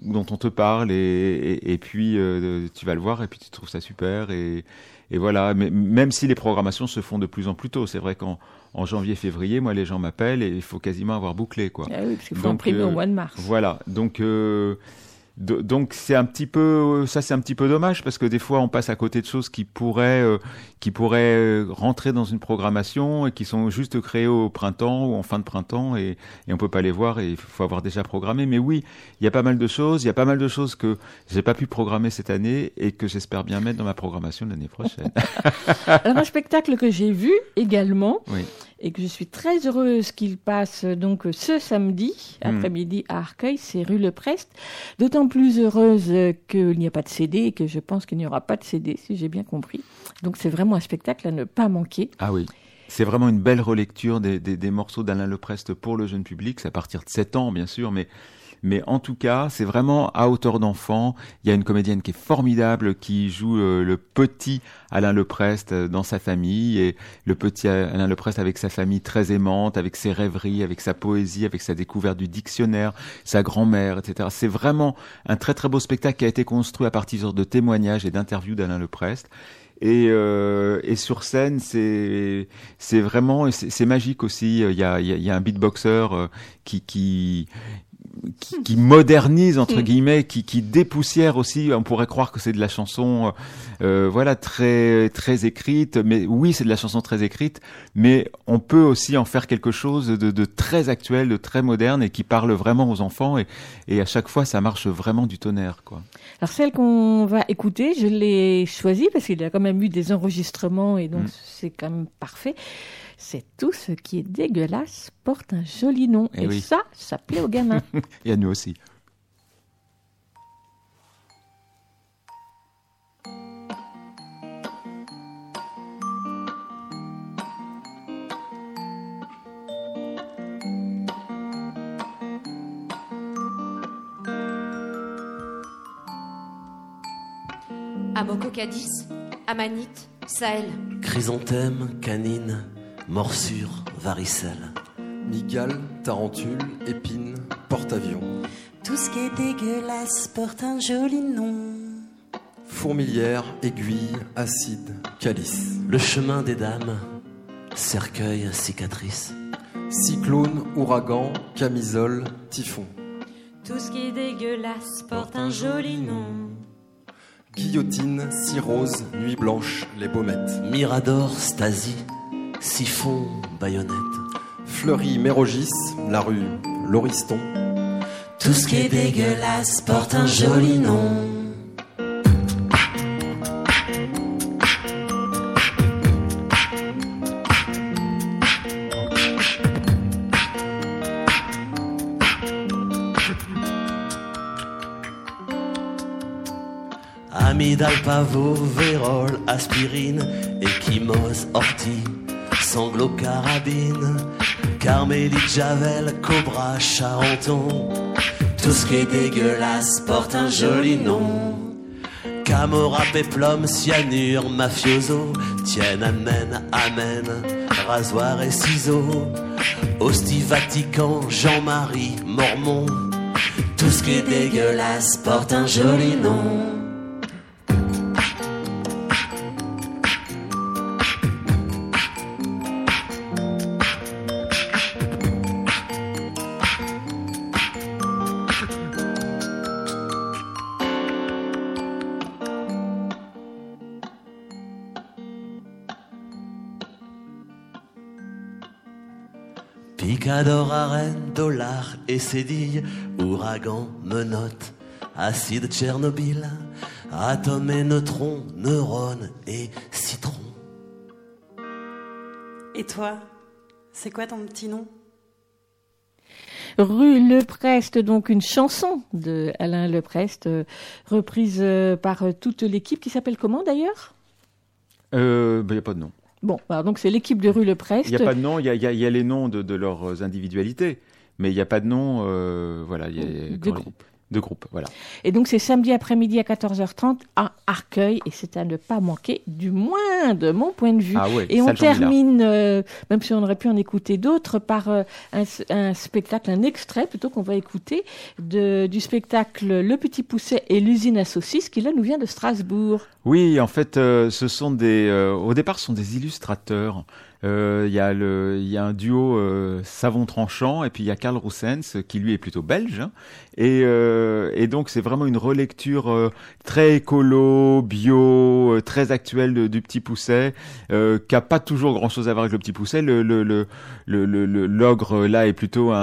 dont on te parle, et, et, et puis euh, tu vas le voir et puis tu trouves ça super. Et, et voilà, mais même si les programmations se font de plus en plus tôt, c'est vrai qu'en en janvier, février, moi les gens m'appellent et il faut quasiment avoir bouclé quoi. Ah oui, parce qu'il faut Donc, imprimer euh, au mois de mars. Voilà, donc euh, do- donc c'est un petit peu ça c'est un petit peu dommage parce que des fois on passe à côté de choses qui pourraient euh, qui pourraient euh, rentrer dans une programmation et qui sont juste créées au printemps ou en fin de printemps et et on peut pas les voir et il faut avoir déjà programmé mais oui, il y a pas mal de choses, il y a pas mal de choses que j'ai pas pu programmer cette année et que j'espère bien mettre dans ma programmation l'année prochaine. [LAUGHS] Alors un spectacle que j'ai vu également oui. Et que je suis très heureuse qu'il passe euh, donc euh, ce samedi après-midi à Arcueil, c'est rue Le Prest. D'autant plus heureuse euh, qu'il n'y a pas de CD et que je pense qu'il n'y aura pas de CD si j'ai bien compris. Donc c'est vraiment un spectacle à ne pas manquer. Ah oui. C'est vraiment une belle relecture des, des, des morceaux d'Alain Leprest pour le jeune public. C'est à partir de 7 ans, bien sûr, mais, mais en tout cas, c'est vraiment à hauteur d'enfant. Il y a une comédienne qui est formidable, qui joue euh, le petit Alain Leprest euh, dans sa famille, et le petit Alain Leprest avec sa famille très aimante, avec ses rêveries, avec sa poésie, avec sa découverte du dictionnaire, sa grand-mère, etc. C'est vraiment un très très beau spectacle qui a été construit à partir de témoignages et d'interviews d'Alain Leprest. Et, euh, et sur scène, c'est c'est vraiment c'est magique aussi. Il y a, il y a, il y a un beatboxer euh, qui qui qui, qui modernise entre Mm. guillemets, qui, qui dépoussière aussi. On pourrait croire que c'est de la chanson, euh, voilà, très très écrite. Mais oui, c'est de la chanson très écrite. Mais on peut aussi en faire quelque chose de, de très actuel, de très moderne et qui parle vraiment aux enfants. Et, et à chaque fois, ça marche vraiment du tonnerre, quoi. Alors celle qu'on va écouter, je l'ai choisie parce qu'il y a quand même eu des enregistrements et donc Mm. c'est quand même parfait. C'est tout ce qui est dégueulasse porte un joli nom Eh et oui. ça, ça plaît aux gamins. [LAUGHS] Et à nous aussi. Amococadis, Amanite, Sahel. Chrysanthème, canine, morsure, varicelle. Migale, tarentule, épine, porte-avions. Tout ce qui est dégueulasse porte un joli nom. Fourmilière, aiguille, acide, calice. Le chemin des dames, cercueil, cicatrice. Cyclone, ouragan, camisole, typhon. Tout ce qui est dégueulasse porte un joli nom. Guillotine, cirrhose, nuit blanche, les baumettes. Mirador, Stasi, siphon, baïonnette. Fleury, Mérogis, la rue, Lauriston. Tout ce qui est dégueulasse porte un joli nom. Amidal, pavot, vérole, aspirine, échymose, ortie, sanglot, carabine, carmélite, javel, cobra, charenton. Tout ce qui est dégueulasse porte un joli nom. Camorra, péplum, cyanure, mafioso, Tiananmen, amen, rasoir et ciseaux, Hostie, Vatican, Jean-Marie, Mormon, tout ce qui est dégueulasse porte un joli nom. Picador, arène, dollar et cédille, ouragan, menotte, acide Tchernobyl, atome et neutron, neurones et citron. Et toi, c'est quoi ton petit nom? Rue Leprest, donc une chanson de Alain Leprest, euh, reprise euh, par euh, toute l'équipe qui s'appelle comment d'ailleurs? Il euh, n'y a pas de nom. Bon, alors donc c'est l'équipe de Rue Leprest. Il n'y a pas de nom, il y a, y a- y a les noms de, de leurs individualités, mais il n'y a pas de nom, euh, voilà, il y a, De groupe. De groupe, voilà. Et donc c'est samedi après-midi à 14h30 à Arcueil et c'est à ne pas manquer du moins de mon point de vue. Ah ouais, et on termine, euh, même si on aurait pu en écouter d'autres, par euh, un, un spectacle, un extrait plutôt qu'on va écouter de, du spectacle Le Petit Pousset et l'usine à saucisses qui là nous vient de Strasbourg. Oui, en fait, euh, ce sont des, au départ, ce sont des illustrateurs. Euh, Il y a le, y a un duo euh, savon tranchant et puis il y a Karl Roussens qui lui est plutôt belge. Et, euh, et donc c'est vraiment une relecture euh, très écolo, bio, euh, très actuelle du Petit Pousset, euh, qui a pas toujours grand chose à voir avec le Petit Pousset. Le, le, le, le, le- l'ogre euh, là est plutôt un,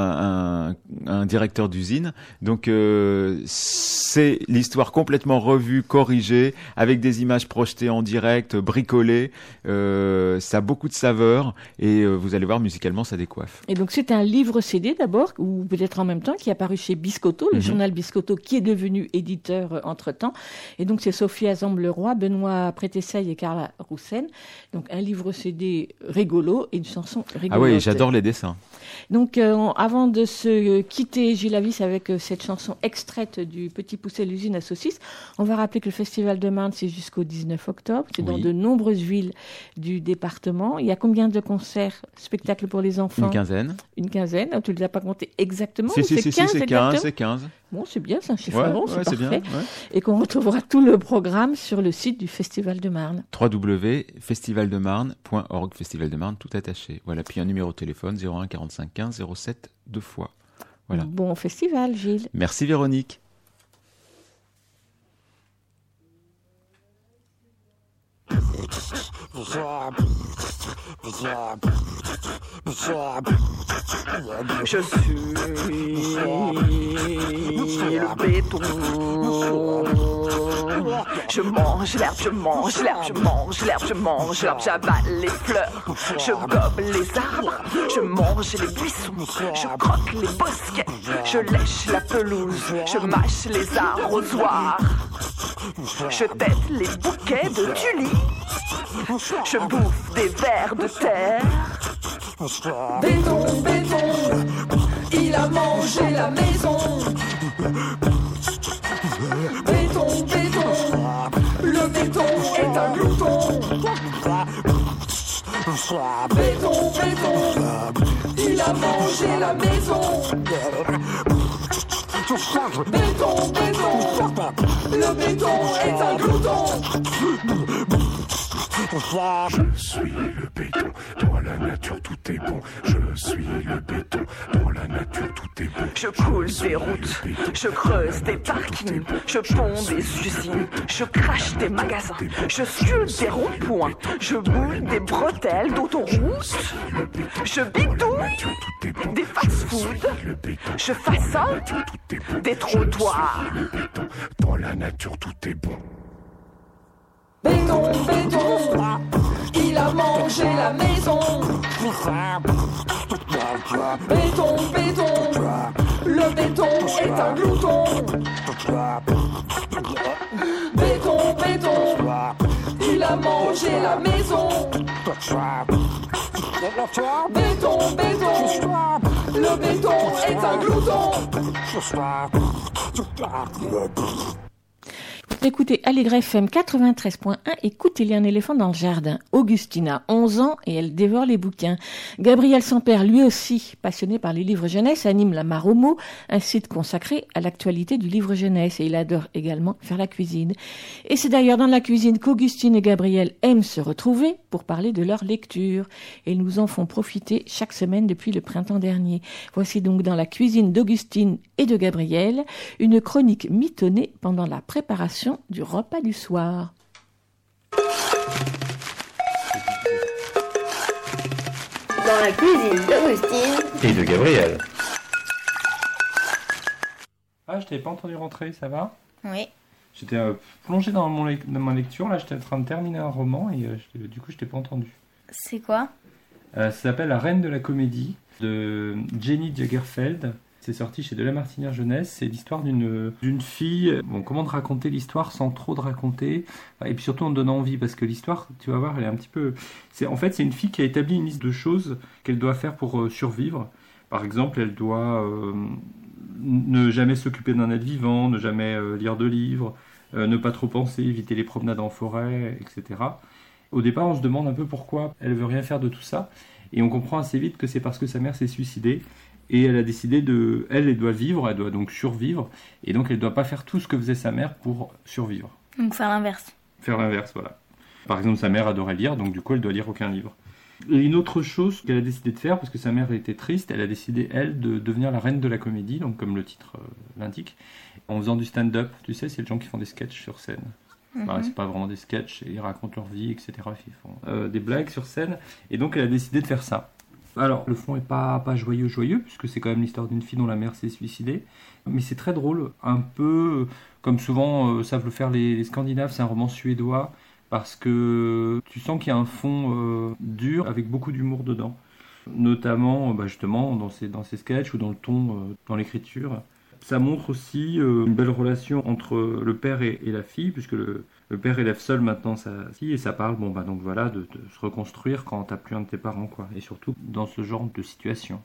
un, un directeur d'usine. Donc euh, c'est l'histoire complètement revue, corrigée, avec des images projetées en direct, bricolées. Ça a beaucoup de saveur et vous allez voir musicalement ça décoiffe. Et donc c'est un livre CD d'abord, ou peut-être en même temps, qui est apparu chez Biscotto, le Mhm. journal Biscotto, qui est devenu éditeur euh, entre-temps. Et donc c'est Sophie Azamble-Leroy, Benoît Prétessaille et Carla Roussen. Donc un livre CD rigolo et une chanson rigolote. Ah oui, j'adore les dessins. Donc euh, avant de se quitter, Gilles Avis, avec euh, cette chanson extraite du Petit Pousset l'usine à saucisses, on va rappeler que le Festival de Marne, c'est jusqu'au 19 octobre. C'est dans de nombreuses villes du département. Il y a combien de concerts, spectacles pour les enfants? Une quinzaine. Une quinzaine, Ah, tu ne les as pas comptés exactement Si, si, c'est si, 15 c'est 15, exactement c'est 15. Bon, c'est bien, c'est un chiffre Ouais, rond, ouais, c'est bien, parfait. ouais. Et qu'on retrouvera tout le programme sur le site du Festival de Marne. www.festivaldemarne.org, Festival de Marne, tout attaché. Voilà, puis un numéro de téléphone 01 45 15 07 deux fois. Voilà. Bon festival, Gilles. Merci Véronique. Je suis le béton. Je mange l'herbe, je mange l'herbe, je mange l'herbe, je mange l'herbe, j'avale les fleurs, je gobe les arbres, je mange les buissons, je croque les bosquets, je lèche la pelouse, je mâche les arrosoirs, je tête les bouquets de tulipes, je bouffe des vers de terre. Béton, béton, il a mangé la maison. Béton, béton, le béton est un glouton. Béton, béton, il a mangé la maison. Béton, béton, le béton est un glouton. Je suis le béton, dans la nature tout est bon. Je suis le béton, dans la nature tout est bon. Je coule des routes, je creuse des parkings, je ponds des usines, je crache des magasins, je sculpte des ronds-points, je boule des bretelles d'autoroute, je bidouille des fast-foods, je façonne des trottoirs. Dans la nature tout est bon. Béton, béton, il a mangé la maison. Béton, béton, le béton est un glouton. Béton, béton, il a mangé la maison. Béton, béton, le béton est un glouton. Écoutez Allegre FM 93.1, écoutez-les un éléphant dans le jardin. Augustina, 11 ans, et elle dévore les bouquins. Gabriel Samper, lui aussi, passionné par les livres jeunesse, anime la Maromo, un site consacré à l'actualité du livre jeunesse, et il adore également faire la cuisine. Et c'est d'ailleurs dans la cuisine qu'Augustine et Gabriel aiment se retrouver pour parler de leur lecture, et nous en font profiter chaque semaine depuis le printemps dernier. Voici donc dans la cuisine d'Augustine et de Gabriel, une chronique mitonnée pendant la préparation du repas du soir. Dans la cuisine d'Augustine Et de Gabriel. Ah, je t'avais pas entendu rentrer, ça va? Oui. J'étais euh, plongé dans, mon dans ma lecture, là j'étais en train de terminer un roman et euh, du coup je t'ai pas entendu. C'est quoi? Euh, ça s'appelle La Reine de la Comédie de Jenny Jagerfeld. C'est sorti chez De la Martinière Jeunesse. C'est l'histoire d'une fille. Bon, comment raconter l'histoire sans trop de raconter? Et puis surtout en donnant envie parce que l'histoire, tu vas voir, elle est un petit peu. C'est en fait c'est une fille qui a établi une liste de choses qu'elle doit faire pour euh, survivre. Par exemple, elle doit euh, ne jamais s'occuper d'un être vivant, ne jamais euh, lire de livres, ne pas trop penser, éviter les promenades en forêt, etc. Au départ, on se demande un peu pourquoi elle veut rien faire de tout ça, et on comprend assez vite que c'est parce que sa mère s'est suicidée, et elle a décidé de, elle, elle doit vivre, elle doit donc survivre, et donc elle ne doit pas faire tout ce que faisait sa mère pour survivre. Donc faire l'inverse. Faire l'inverse, voilà. Par exemple, sa mère adorait lire, donc du coup, elle doit lire aucun livre. Et une autre chose qu'elle a décidé de faire, parce que sa mère était triste, elle a décidé, elle, de devenir la reine de la comédie, donc comme le titre euh, l'indique, en faisant du stand-up. Tu sais, c'est les gens qui font des sketchs sur scène. Bah, Mhm. c'est pas vraiment des sketchs, et ils racontent leur vie, etc. Ils font euh, des blagues sur scène, et donc elle a décidé de faire ça. Alors, le fond est pas, pas joyeux, joyeux, puisque c'est quand même l'histoire d'une fille dont la mère s'est suicidée, mais c'est très drôle, un peu comme souvent euh, savent le faire les, Scandinaves, c'est un roman suédois, parce que tu sens qu'il y a un fond euh, dur avec beaucoup d'humour dedans, notamment euh, bah, justement dans ces, dans ces sketchs ou dans le ton, dans l'écriture. Ça montre aussi euh, une belle relation entre le père et, la fille, puisque le, père élève seul maintenant sa fille et ça parle, bon bah donc voilà, de, se reconstruire quand t'as plus un de tes parents, quoi. Et surtout dans ce genre de situation.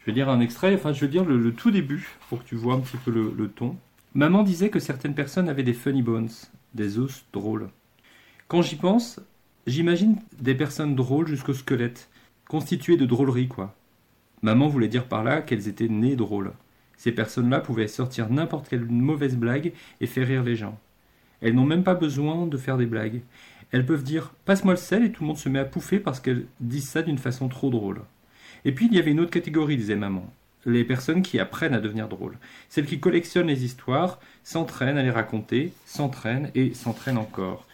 Je vais dire un extrait, enfin je vais dire le, le tout début pour que tu vois un petit peu le, le ton. Maman disait que certaines personnes avaient des funny bones, des os drôles. Quand j'y pense, j'imagine des personnes drôles jusqu'au squelette, constituées de drôleries, quoi. Maman voulait dire par là qu'elles étaient nées drôles. Ces personnes-là pouvaient sortir n'importe quelle mauvaise blague et faire rire les gens. Elles n'ont même pas besoin de faire des blagues. Elles peuvent dire Passe-moi le sel et tout le monde se met à pouffer parce qu'elles disent ça d'une façon trop drôle. Et puis il y avait une autre catégorie, disait maman. Les personnes qui apprennent à devenir drôles. Celles qui collectionnent les histoires, s'entraînent à les raconter, s'entraînent et s'entraînent encore.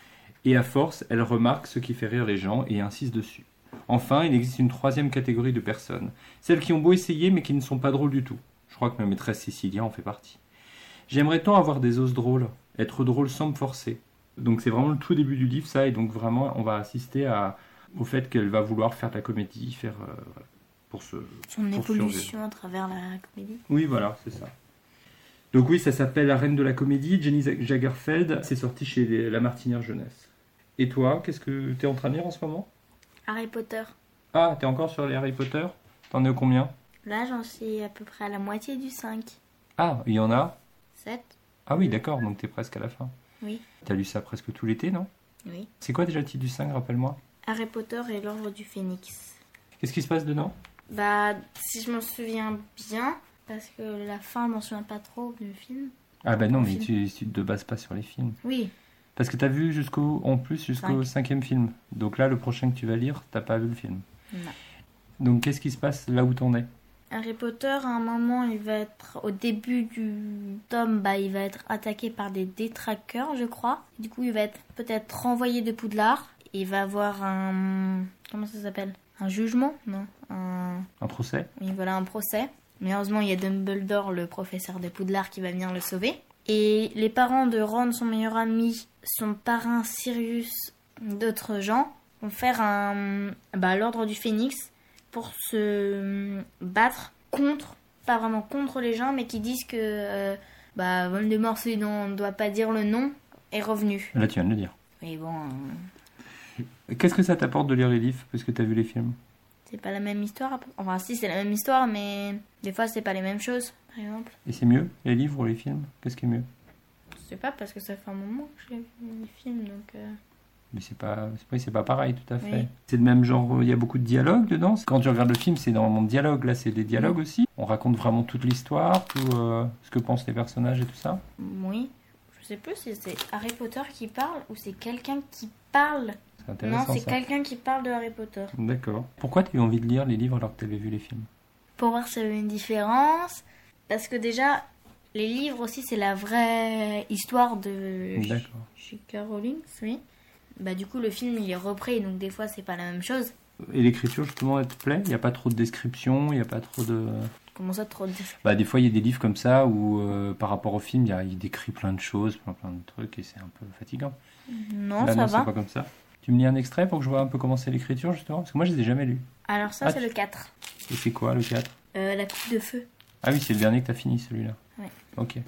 Et à force, elles remarquent ce qui fait rire les gens et insistent dessus. Enfin, il existe une troisième catégorie de personnes. Celles qui ont beau essayer mais qui ne sont pas drôles du tout. Je crois que ma maîtresse Cécilia en fait partie. J'aimerais tant avoir des os drôles, être drôle sans me forcer. Donc c'est vraiment le tout début du livre, ça, et donc vraiment on va assister à, au fait qu'elle va vouloir faire de la comédie, faire euh, voilà, pour se Son pour survivre. évolution à travers la comédie. Oui, voilà, c'est ça. Donc oui, ça s'appelle La Reine de la Comédie, Jenny Jagerfeld, c'est sorti chez les- La Martinière Jeunesse. Et toi, qu'est-ce que t'es en train de lire en ce moment? Harry Potter. Ah, t'es encore sur les Harry Potter? T'en es au combien? Là, j'en suis à peu près à la moitié du 5. Ah, il y en a 7 Ah oui, d'accord, donc t'es presque à la fin. Oui. T'as lu ça presque tout l'été, non? Oui. C'est quoi déjà le titre du 5, rappelle-moi? Harry Potter et l'ordre du Phénix. Qu'est-ce qui se passe dedans? Bah, si je m'en souviens bien, parce que la fin, je m'en souviens pas trop du film. Ah bah non, mais tu, tu te bases pas sur les films. Oui. Parce que t'as vu jusqu'au, en plus jusqu'au Cinq. cinquième film. Donc là, le prochain que tu vas lire, t'as pas vu le film. Non. Donc qu'est-ce qui se passe là où t'en es? Harry Potter, à un moment, il va être au début du tome, bah, il va être attaqué par des détraqueurs, je crois. Du coup, il va être peut-être renvoyé de Poudlard. Il va avoir un comment ça s'appelle? Un jugement Non, un Un procès? Oui, voilà un procès. Mais heureusement, il y a Dumbledore, le professeur de Poudlard, qui va venir le sauver. Et les parents de Ron, son meilleur ami, son parrain Sirius, d'autres gens, vont faire un, bah, l'ordre du Phénix pour se battre contre, pas vraiment contre les gens, mais qui disent que euh, bah, Voldemort, celui dont on ne doit pas dire le nom, est revenu. Là, tu viens de le dire. Mais bon, euh, Qu'est-ce que ça t'apporte de lire les livres parce que t'as vu les films? C'est pas la même histoire. Enfin, si, c'est la même histoire, mais des fois, c'est pas les mêmes choses, par exemple. Et c'est mieux, les livres ou les films? Qu'est-ce qui est mieux? Sais pas parce que ça fait un moment que j'ai vu les films donc. euh, Mais c'est pas, c'est pas pareil, tout à fait. Oui. C'est le même genre, il y a beaucoup de dialogues dedans. Quand tu regardes le film, c'est énormément de dialogues. Là, c'est des dialogues aussi. On raconte vraiment toute l'histoire, tout euh, ce que pensent les personnages et tout ça. Oui. Je sais plus si c'est Harry Potter qui parle ou c'est quelqu'un qui parle. Non, c'est quelqu'un qui parle de Harry Potter. D'accord. Pourquoi tu as eu envie de lire les livres alors que tu avais vu les films? Pour voir s'il y avait une différence. Parce que déjà, les livres aussi, c'est la vraie histoire de D'accord. J.K. Rowling, oui. Bah du coup, le film, il est repris, donc des fois, c'est pas la même chose. Et l'écriture, justement, elle te plaît? Il n'y a pas trop de descriptions, il n'y a pas trop de... Comment ça, trop de... Bah, des fois, il y a des livres comme ça où, euh, par rapport au film, il, y a, il décrit plein de choses, plein, plein de trucs, et c'est un peu fatigant. Non, Là, ça non, c'est va. pas comme ça. Tu me lis un extrait pour que je vois un peu comment c'est l'écriture, justement? Parce que moi, je les ai jamais lus. Alors ça, Ah, c'est tu- le 4. Et c'est quoi, le 4 Euh, la coupe de feu. Ah oui, c'est le dernier que tu as fini, celui-là. Ouais. Ok.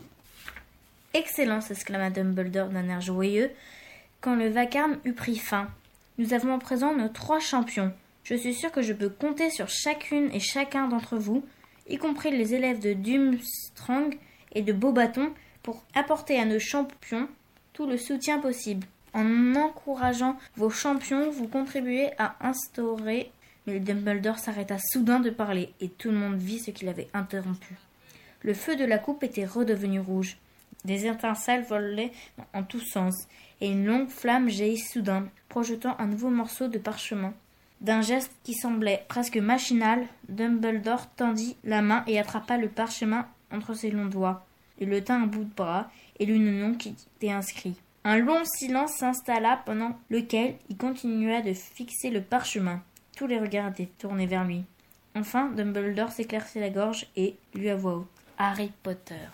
Excellence, exclama Dumbledore d'un air joyeux, quand le vacarme eut pris fin. Nous avons en présent nos trois champions. Je suis sûr que je peux compter sur chacune et chacun d'entre vous, y compris les élèves de Durmstrang et de Beaubaton, pour apporter à nos champions tout le soutien possible. En encourageant vos champions, vous contribuez à instaurer. Mais Dumbledore s'arrêta soudain de parler, et tout le monde vit ce qu'il avait interrompu. Le feu de la coupe était redevenu rouge. Des étincelles volaient en tous sens, et une longue flamme jaillit soudain, projetant un nouveau morceau de parchemin. D'un geste qui semblait presque machinal, Dumbledore tendit la main et attrapa le parchemin entre ses longs doigts. Il le tint à bout de bras et lut le nom qui était inscrit. Un long silence s'installa pendant lequel il continua de fixer le parchemin. Tous les regards étaient tournés vers lui. Enfin, Dumbledore s'éclaircit la gorge et lut à voix haute Harry Potter.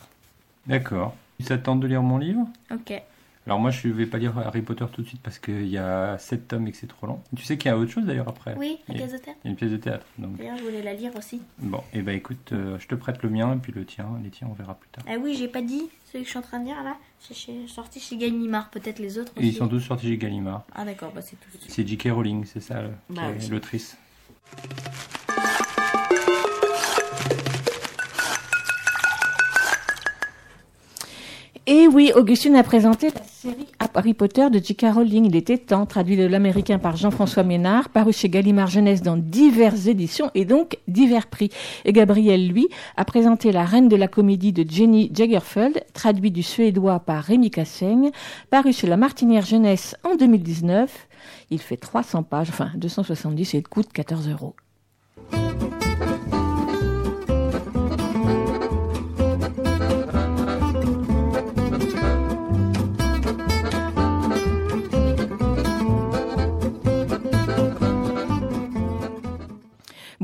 D'accord. Te tente de lire mon livre? Ok. Alors moi, je vais pas lire Harry Potter tout de suite parce qu'il y a 7 tomes et que c'est trop long. Tu sais qu'il y a autre chose d'ailleurs après Oui, la pièce de théâtre. Il y a une pièce de théâtre. Donc. D'ailleurs, je voulais la lire aussi. Bon, et bah écoute, euh, je te prête le mien et puis le tien, les tiens, on verra plus tard. Ah oui, j'ai pas dit celui que je suis en train de lire là. C'est sorti chez Gallimard, peut-être les autres Et aussi. ils sont tous sortis chez Gallimard. Ah d'accord, bah c'est tout. C'est J.K. Rowling, c'est ça, Bah oui. l'autrice. Et oui, Augustine a présenté la série Harry Potter de J.K. Rowling. Il était temps, traduit de l'américain par Jean-François Ménard, paru chez Gallimard Jeunesse dans diverses éditions et donc divers prix. Et Gabriel, lui, a présenté La Reine de la Comédie de Jenny Jagerfeld, traduit du suédois par Rémi Cassaigne, paru chez La Martinière Jeunesse en 2019. Il fait 300 pages, enfin 270 et coûte 14 euros.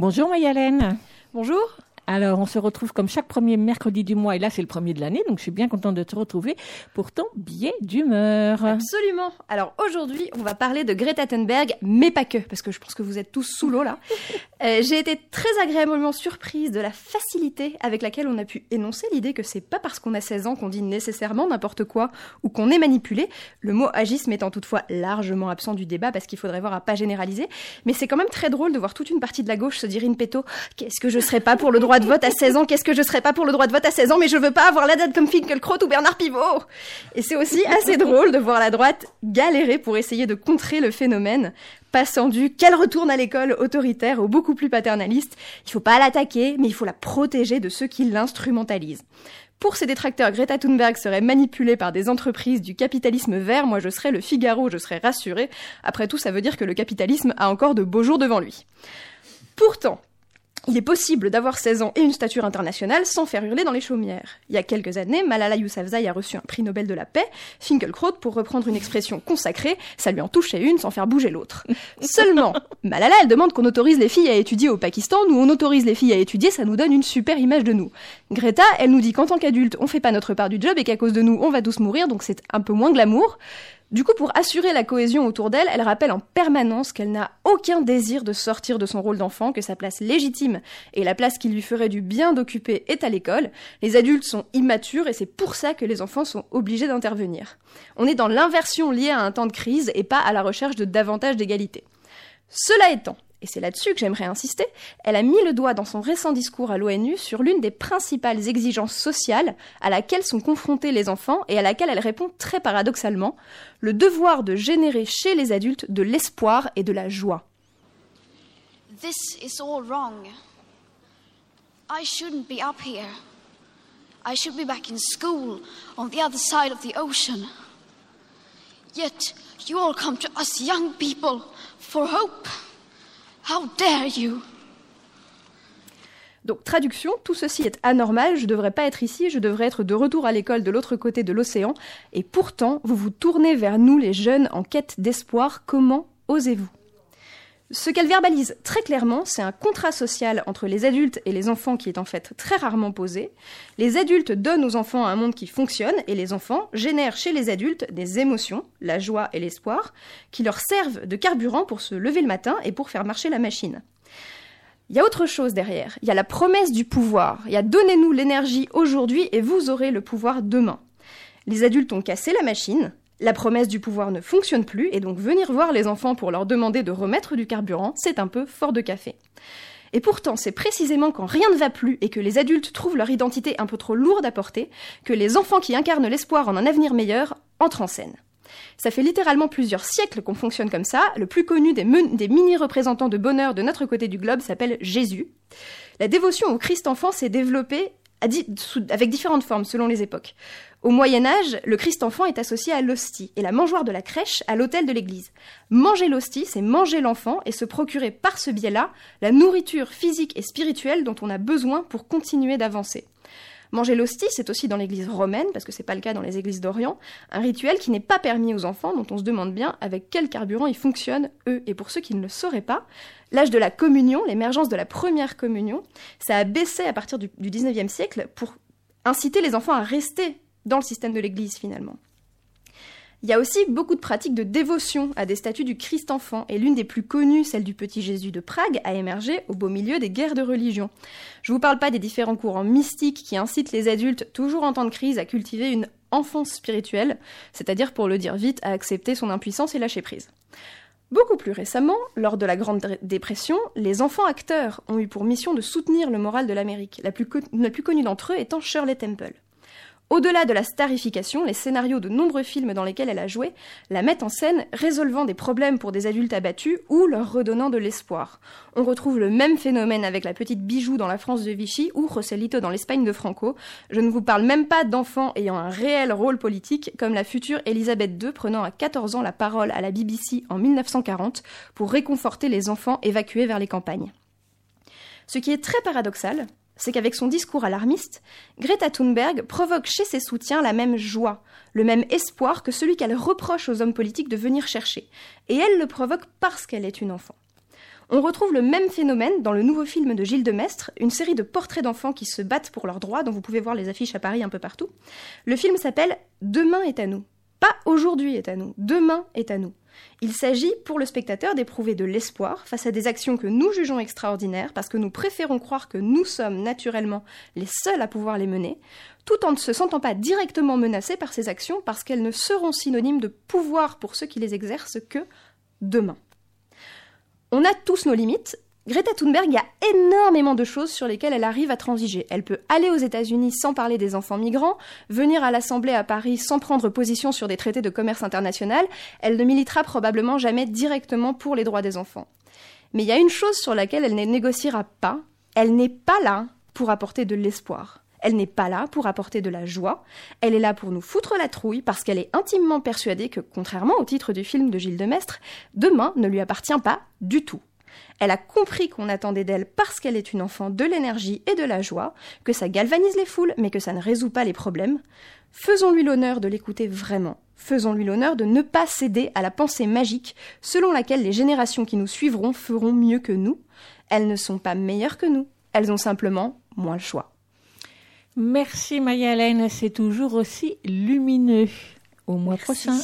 Bonjour Mayalène. Bonjour. Alors, on se retrouve comme chaque premier mercredi du mois, et là c'est le premier de l'année, donc je suis bien contente de te retrouver pour ton billet d'humeur. Absolument. Alors aujourd'hui, on va parler de Greta Thunberg, mais pas que, parce que je pense que vous êtes tous sous l'eau là. [LAUGHS] Euh, J'ai été très agréablement surprise de la facilité avec laquelle on a pu énoncer l'idée que c'est pas parce qu'on a 16 ans qu'on dit nécessairement n'importe quoi ou qu'on est manipulé. Le mot agisme étant toutefois largement absent du débat parce qu'il faudrait voir à pas généraliser. Mais c'est quand même très drôle de voir toute une partie de la gauche se dire in petto qu'est-ce que je serais pas pour le droit de vote à 16 ans, qu'est-ce que je serais pas pour le droit de vote à 16 ans, mais je veux pas avoir la date comme Finkelkraut ou Bernard Pivot. Et c'est aussi assez drôle de voir la droite galérer pour essayer de contrer le phénomène, passant du qu'elle retourne à l'école autoritaire au beaucoup plus paternaliste. Il faut pas l'attaquer, mais il faut la protéger de ceux qui l'instrumentalisent. Pour ces détracteurs, Greta Thunberg serait manipulée par des entreprises du capitalisme vert. Moi, je serais le Figaro, je serais rassurée. Après tout, ça veut dire que le capitalisme a encore de beaux jours devant lui. Pourtant, il est possible d'avoir 16 ans et une stature internationale sans faire hurler dans les chaumières. Il y a quelques années, Malala Yousafzai a reçu un prix Nobel de la paix, Finkelkraut, pour reprendre une expression consacrée, ça lui en touchait une sans faire bouger l'autre. Seulement, Malala, elle demande qu'on autorise les filles à étudier au Pakistan, nous on autorise les filles à étudier, ça nous donne une super image de nous. Greta, elle nous dit qu'en tant qu'adulte, on fait pas notre part du job et qu'à cause de nous, on va tous mourir, donc c'est un peu moins glamour. Du coup, pour assurer la cohésion autour d'elle, elle rappelle en permanence qu'elle n'a aucun désir de sortir de son rôle d'enfant, que sa place légitime et la place qui lui ferait du bien d'occuper est à l'école. Les adultes sont immatures et c'est pour ça que les enfants sont obligés d'intervenir. On est dans l'inversion liée à un temps de crise et pas à la recherche de davantage d'égalité. Cela étant, et c'est là-dessus que j'aimerais insister, elle a mis le doigt dans son récent discours à l'ONU sur l'une des principales exigences sociales à laquelle sont confrontés les enfants et à laquelle elle répond très paradoxalement, le devoir de générer chez les adultes de l'espoir et de la joie. This is all wrong. I shouldn't be up here. I should be back in school on the other side of the ocean. Yet you all come to us young people for hope. How dare you? Donc traduction, tout ceci est anormal, je devrais pas être ici, je devrais être de retour à l'école de l'autre côté de l'océan, et pourtant vous vous tournez vers nous les jeunes en quête d'espoir, comment osez-vous? Ce qu'elle verbalise très clairement, c'est un contrat social entre les adultes et les enfants qui est en fait très rarement posé. Les adultes donnent aux enfants un monde qui fonctionne et les enfants génèrent chez les adultes des émotions, la joie et l'espoir, qui leur servent de carburant pour se lever le matin et pour faire marcher la machine. Il y a autre chose derrière. Il y a la promesse du pouvoir. Il y a donnez-nous l'énergie aujourd'hui et vous aurez le pouvoir demain. Les adultes ont cassé la machine, la promesse du pouvoir ne fonctionne plus, et donc venir voir les enfants pour leur demander de remettre du carburant, c'est un peu fort de café. Et pourtant, c'est précisément quand rien ne va plus et que les adultes trouvent leur identité un peu trop lourde à porter, que les enfants qui incarnent l'espoir en un avenir meilleur entrent en scène. Ça fait littéralement plusieurs siècles qu'on fonctionne comme ça. Le plus connu des, mini-représentants de bonheur de notre côté du globe s'appelle Jésus. La dévotion au Christ enfant s'est développée avec différentes formes selon les époques. Au Moyen Âge, le Christ enfant est associé à l'hostie et la mangeoire de la crèche à l'autel de l'église. Manger l'hostie, c'est manger l'enfant et se procurer par ce biais-là la nourriture physique et spirituelle dont on a besoin pour continuer d'avancer. Manger l'hostie, c'est aussi dans l'église romaine, parce que c'est pas le cas dans les églises d'Orient, un rituel qui n'est pas permis aux enfants, dont on se demande bien avec quel carburant ils fonctionnent, eux. Et pour ceux qui ne le sauraient pas, l'âge de la communion, l'émergence de la première communion, ça a baissé à partir du, du 19e siècle pour inciter les enfants à rester dans le système de l'Église finalement. Il y a aussi beaucoup de pratiques de dévotion à des statues du Christ enfant, et l'une des plus connues, celle du petit Jésus de Prague, a émergé au beau milieu des guerres de religion. Je ne vous parle pas des différents courants mystiques qui incitent les adultes, toujours en temps de crise, à cultiver une enfance spirituelle, c'est-à-dire, pour le dire vite, à accepter son impuissance et lâcher prise. Beaucoup plus récemment, lors de la Grande Dépression, les enfants acteurs ont eu pour mission de soutenir le moral de l'Amérique, la plus, la plus connue d'entre eux étant Shirley Temple. Au-delà de la starification, les scénarios de nombreux films dans lesquels elle a joué la mettent en scène résolvant des problèmes pour des adultes abattus ou leur redonnant de l'espoir. On retrouve le même phénomène avec la petite bijou dans la France de Vichy ou Roselito dans l'Espagne de Franco. Je ne vous parle même pas d'enfants ayant un réel rôle politique comme la future Elisabeth II prenant à 14 ans la parole à la BBC en 1940 pour réconforter les enfants évacués vers les campagnes. Ce qui est très paradoxal, c'est qu'avec son discours alarmiste, Greta Thunberg provoque chez ses soutiens la même joie, le même espoir que celui qu'elle reproche aux hommes politiques de venir chercher. Et elle le provoque parce qu'elle est une enfant. On retrouve le même phénomène dans le nouveau film de Gilles Demestre, une série de portraits d'enfants qui se battent pour leurs droits, dont vous pouvez voir les affiches à Paris un peu partout. Le film s'appelle Demain est à nous. Pas aujourd'hui est à nous, demain est à nous. Il s'agit pour le spectateur d'éprouver de l'espoir face à des actions que nous jugeons extraordinaires parce que nous préférons croire que nous sommes naturellement les seuls à pouvoir les mener, tout en ne se sentant pas directement menacés par ces actions parce qu'elles ne seront synonymes de pouvoir pour ceux qui les exercent que demain. On a tous nos limites, Greta Thunberg, il y a énormément de choses sur lesquelles elle arrive à transiger. Elle peut aller aux États-Unis sans parler des enfants migrants, venir à l'Assemblée à Paris sans prendre position sur des traités de commerce international. Elle ne militera probablement jamais directement pour les droits des enfants. Mais il y a une chose sur laquelle elle ne négociera pas. Elle n'est pas là pour apporter de l'espoir. Elle n'est pas là pour apporter de la joie. Elle est là pour nous foutre la trouille parce qu'elle est intimement persuadée que, contrairement au titre du film de Gilles Demestre, demain ne lui appartient pas du tout. Elle a compris qu'on attendait d'elle parce qu'elle est une enfant de l'énergie et de la joie, que ça galvanise les foules, mais que ça ne résout pas les problèmes. Faisons-lui l'honneur de l'écouter vraiment. Faisons-lui l'honneur de ne pas céder à la pensée magique selon laquelle les générations qui nous suivront feront mieux que nous. Elles ne sont pas meilleures que nous. Elles ont simplement moins le choix. Merci Maya-Hélène, c'est toujours aussi lumineux. Au mois prochain.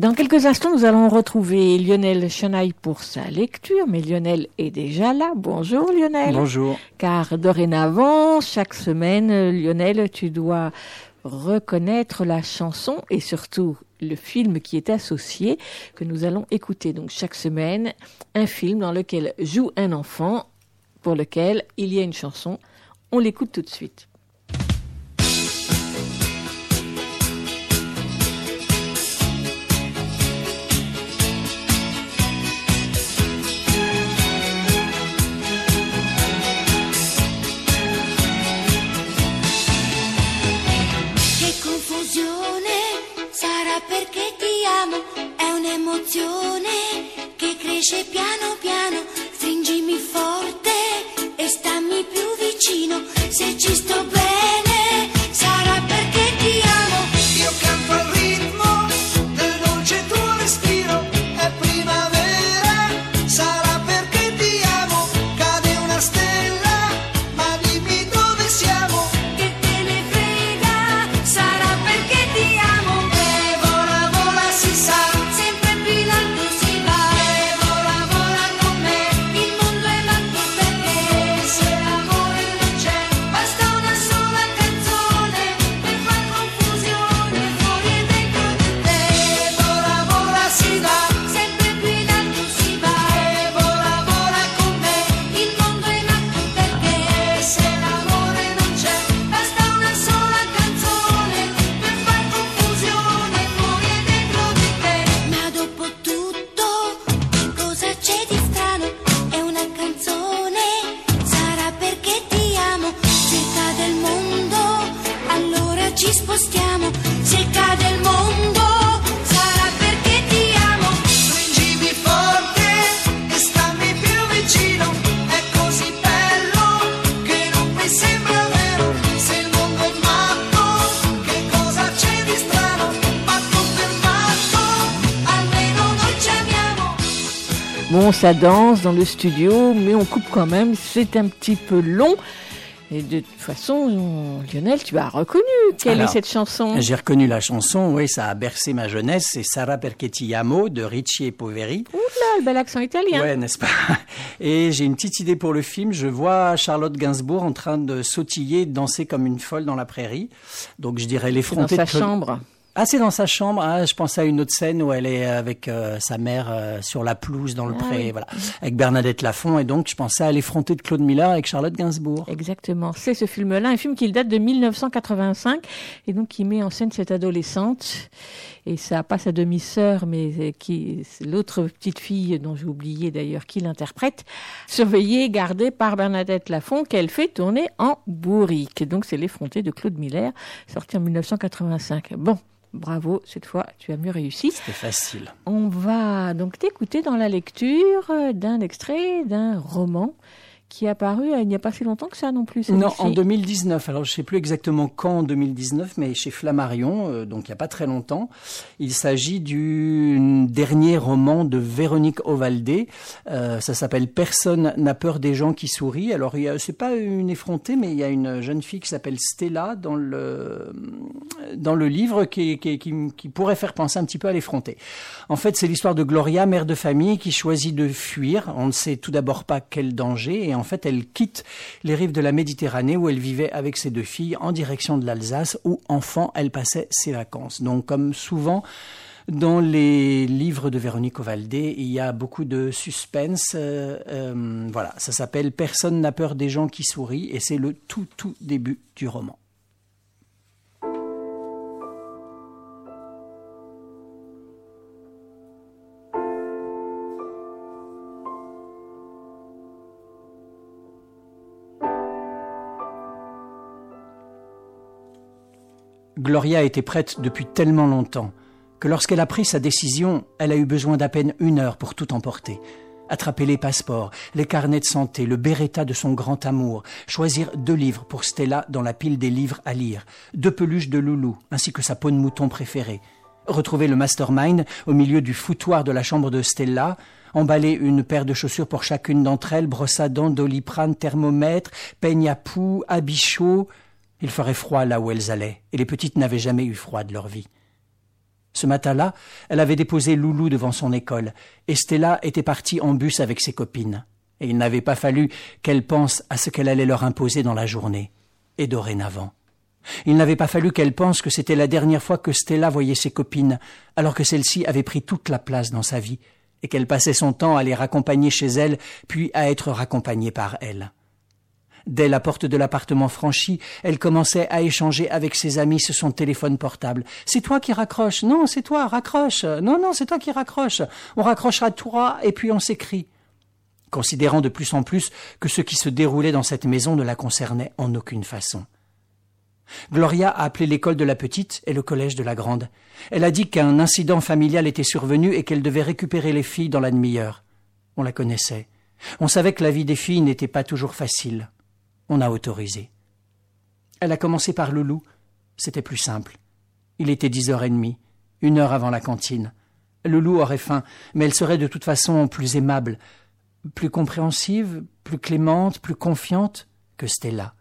Dans quelques instants, nous allons retrouver Lionel Chenaille pour sa lecture, mais Lionel est déjà là. Bonjour Lionel. Bonjour. Car dorénavant, chaque semaine, Lionel, tu dois reconnaître la chanson et surtout le film qui est associé que nous allons écouter. Donc chaque semaine, un film dans lequel joue un enfant pour lequel il y a une chanson. On l'écoute tout de suite. Un'emozione che cresce piano piano, stringimi forte e stammi più vicino, se ci sto bene Danse dans le studio, mais on coupe quand même. C'est un petit peu long. Et de toute façon, Lionel, tu as reconnu quelle Alors, est cette chanson J'ai reconnu la chanson, oui, ça a bercé ma jeunesse. C'est Sarah Perchetti Amo de Ricci et Poveri. Oula, le bel accent italien. Ouais, n'est-ce pas? [LAUGHS] Et j'ai une petite idée pour le film. Je vois Charlotte Gainsbourg en train de sautiller, de danser comme une folle dans la prairie. Donc je dirais C'est dans l'effronté sa de chambre. Ah, c'est dans sa chambre. Ah, je pensais à une autre scène où elle est avec euh, sa mère euh, sur la pelouse dans le Ah pré, oui. voilà, avec Bernadette Lafont. Et donc, je pensais à l'effronté de Claude Miller avec Charlotte Gainsbourg. Exactement, c'est ce film-là, un film qui date de 1985 et donc qui met en scène cette adolescente et ça passe sa demi-sœur, mais euh, qui l'autre petite fille dont j'ai oublié d'ailleurs qui l'interprète, surveillée, gardée par Bernadette Lafont qu'elle fait tourner en bourrique. Donc c'est l'effronté de Claude Miller, sorti en 1985. Bon. Bravo, cette fois tu as mieux réussi. C'était facile. On va donc t'écouter dans la lecture d'un extrait d'un roman qui est apparu euh, il n'y a pas si longtemps que ça non plus. Non, en 2019. Alors, je sais plus exactement quand en 2019, mais chez Flammarion, euh, donc il n'y a pas très longtemps. Il s'agit du dernier roman de Véronique Ovalde. Euh, ça s'appelle Personne n'a peur des gens qui sourient. Alors, c'est pas une effrontée, mais il y a une jeune fille qui s'appelle Stella dans le dans le livre qui, qui, qui, qui pourrait faire penser un petit peu à l'effronté. En fait, c'est l'histoire de Gloria, mère de famille, qui choisit de fuir. On ne sait tout d'abord pas quel danger, et en fait, elle quitte les rives de la Méditerranée où elle vivait avec ses deux filles en direction de l'Alsace, où enfant elle passait ses vacances. Donc, comme souvent. Dans les livres de Véronique Ovalde, il y a beaucoup de suspense. euh, euh, voilà, ça s'appelle Personne n'a peur des gens qui sourient et c'est le tout tout début du roman. Gloria était prête depuis tellement longtemps que lorsqu'elle a pris sa décision, elle a eu besoin d'à peine une heure pour tout emporter. Attraper les passeports, les carnets de santé, le beretta de son grand amour, choisir deux livres pour Stella dans la pile des livres à lire, deux peluches de loulou, ainsi que sa peau de mouton préférée, retrouver le mastermind au milieu du foutoir de la chambre de Stella, emballer une paire de chaussures pour chacune d'entre elles, brosse à dents, doliprane, thermomètre, peigne à poux, habit chaud. Il ferait froid là où elles allaient, et les petites n'avaient jamais eu froid de leur vie. Ce matin-là, elle avait déposé Loulou devant son école, et Stella était partie en bus avec ses copines. Et il n'avait pas fallu qu'elle pense à ce qu'elle allait leur imposer dans la journée, et dorénavant. Il n'avait pas fallu qu'elle pense que c'était la dernière fois que Stella voyait ses copines, alors que celle-ci avait pris toute la place dans sa vie, et qu'elle passait son temps à les raccompagner chez elle, puis à être raccompagnée par elle. Dès la porte de l'appartement franchie, elle commençait à échanger avec ses amis sur son téléphone portable. C'est toi qui raccroche. Non, c'est toi, raccroche. Non, non, c'est toi qui raccroche. On raccrochera toi et puis on s'écrit. Considérant de plus en plus que ce qui se déroulait dans cette maison ne la concernait en aucune façon. Gloria a appelé l'école de la petite et le collège de la grande. Elle a dit qu'un incident familial était survenu et qu'elle devait récupérer les filles dans la demi-heure. On la connaissait. On savait que la vie des filles n'était pas toujours facile. On a autorisé. Elle a commencé par Loulou. C'était plus simple. Il était dix heures et demie, une heure avant la cantine. Loulou aurait faim, mais elle serait de toute façon plus aimable, plus compréhensive, plus clémente, plus confiante que Stella.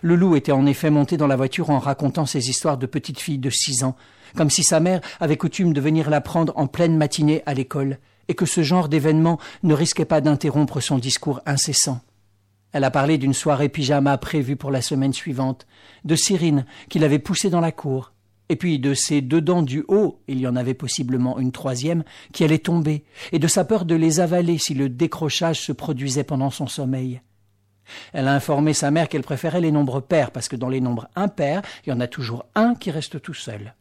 Le loup était en effet monté dans la voiture en racontant ses histoires de petite fille de six ans, comme si sa mère avait coutume de venir la prendre en pleine matinée à l'école, et que ce genre d'événement ne risquait pas d'interrompre son discours incessant. Elle a parlé d'une soirée pyjama prévue pour la semaine suivante, de Cyrine qu'il avait poussée dans la cour, et puis de ses deux dents du haut, il y en avait possiblement une troisième, qui allait tomber, et de sa peur de les avaler si le décrochage se produisait pendant son sommeil. Elle a informé sa mère qu'elle préférait les nombres pairs, parce que dans les nombres impairs, il y en a toujours un qui reste tout seul.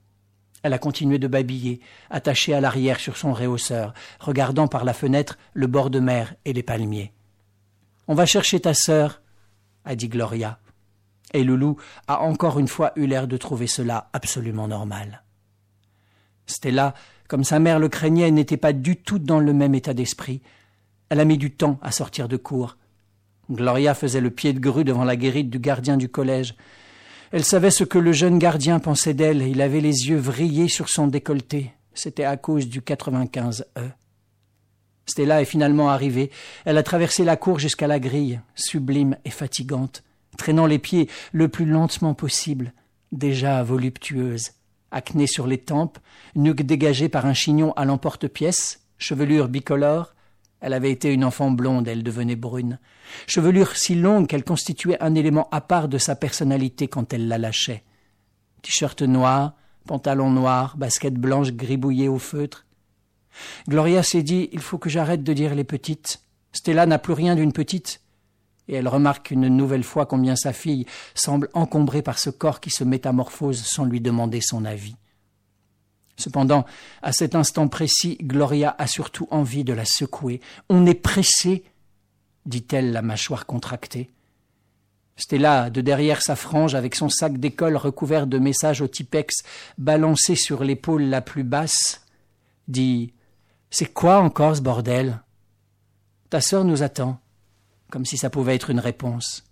Elle a continué de babiller, attachée à l'arrière sur son réhausseur, regardant par la fenêtre le bord de mer et les palmiers. On va chercher ta sœur, a dit Gloria. Et Loulou a encore une fois eu l'air de trouver cela absolument normal. Stella, comme sa mère le craignait, n'était pas du tout dans le même état d'esprit. Elle a mis du temps à sortir de cour. Gloria faisait le pied de grue devant la guérite du gardien du collège. Elle savait ce que le jeune gardien pensait d'elle. Il avait les yeux vrillés sur son décolleté. C'était à cause du 95E. Stella est finalement arrivée. Elle a traversé la cour jusqu'à la grille, sublime et fatigante, traînant les pieds le plus lentement possible, déjà voluptueuse, acné sur les tempes, nuque dégagée par un chignon à l'emporte-pièce, chevelure bicolore, elle avait été une enfant blonde, elle devenait brune. Chevelure si longue qu'elle constituait un élément à part de sa personnalité quand elle la lâchait. T-shirt noir, pantalon noir, basket blanche gribouillée au feutre. Gloria s'est dit Il faut que j'arrête de dire les petites. Stella n'a plus rien d'une petite. Et elle remarque une nouvelle fois combien sa fille semble encombrée par ce corps qui se métamorphose sans lui demander son avis. Cependant, à cet instant précis, Gloria a surtout envie de la secouer. On est pressé, dit-elle, la mâchoire contractée. Stella, de derrière sa frange, avec son sac d'école recouvert de messages au Tipex balancé sur l'épaule la plus basse, dit C'est quoi encore ce bordel? Ta sœur nous attend, comme si ça pouvait être une réponse.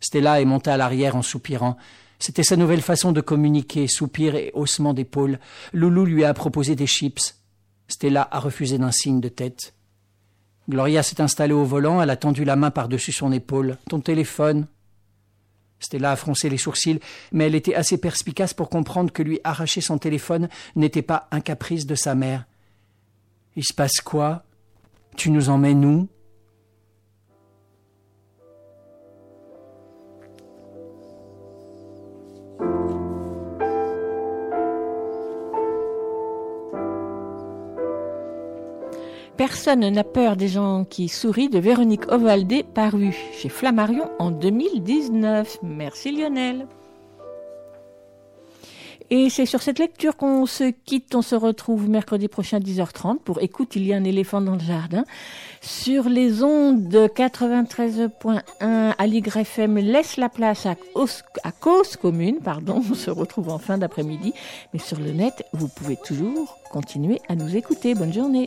Stella est montée à l'arrière en soupirant. C'était sa nouvelle façon de communiquer, soupir et haussement d'épaule. Loulou lui a proposé des chips. Stella a refusé d'un signe de tête. Gloria s'est installée au volant, elle a tendu la main par-dessus son épaule. Ton téléphone? Stella a froncé les sourcils, mais elle était assez perspicace pour comprendre que lui arracher son téléphone n'était pas un caprice de sa mère. Il se passe quoi? Tu nous emmènes où? Personne n'a peur des gens qui sourient de Véronique Ovaldé, paru chez Flammarion en 2019. Merci Lionel. Et c'est sur cette lecture qu'on se quitte. On se retrouve mercredi prochain à 10h30 pour Écoute, il y a un éléphant dans le jardin. Sur les ondes de 93.1 à l'YFM, laisse la place à, à Cause Commune. Pardon, [LAUGHS] on se retrouve en fin d'après-midi. Mais sur le net, vous pouvez toujours continuer à nous écouter. Bonne journée.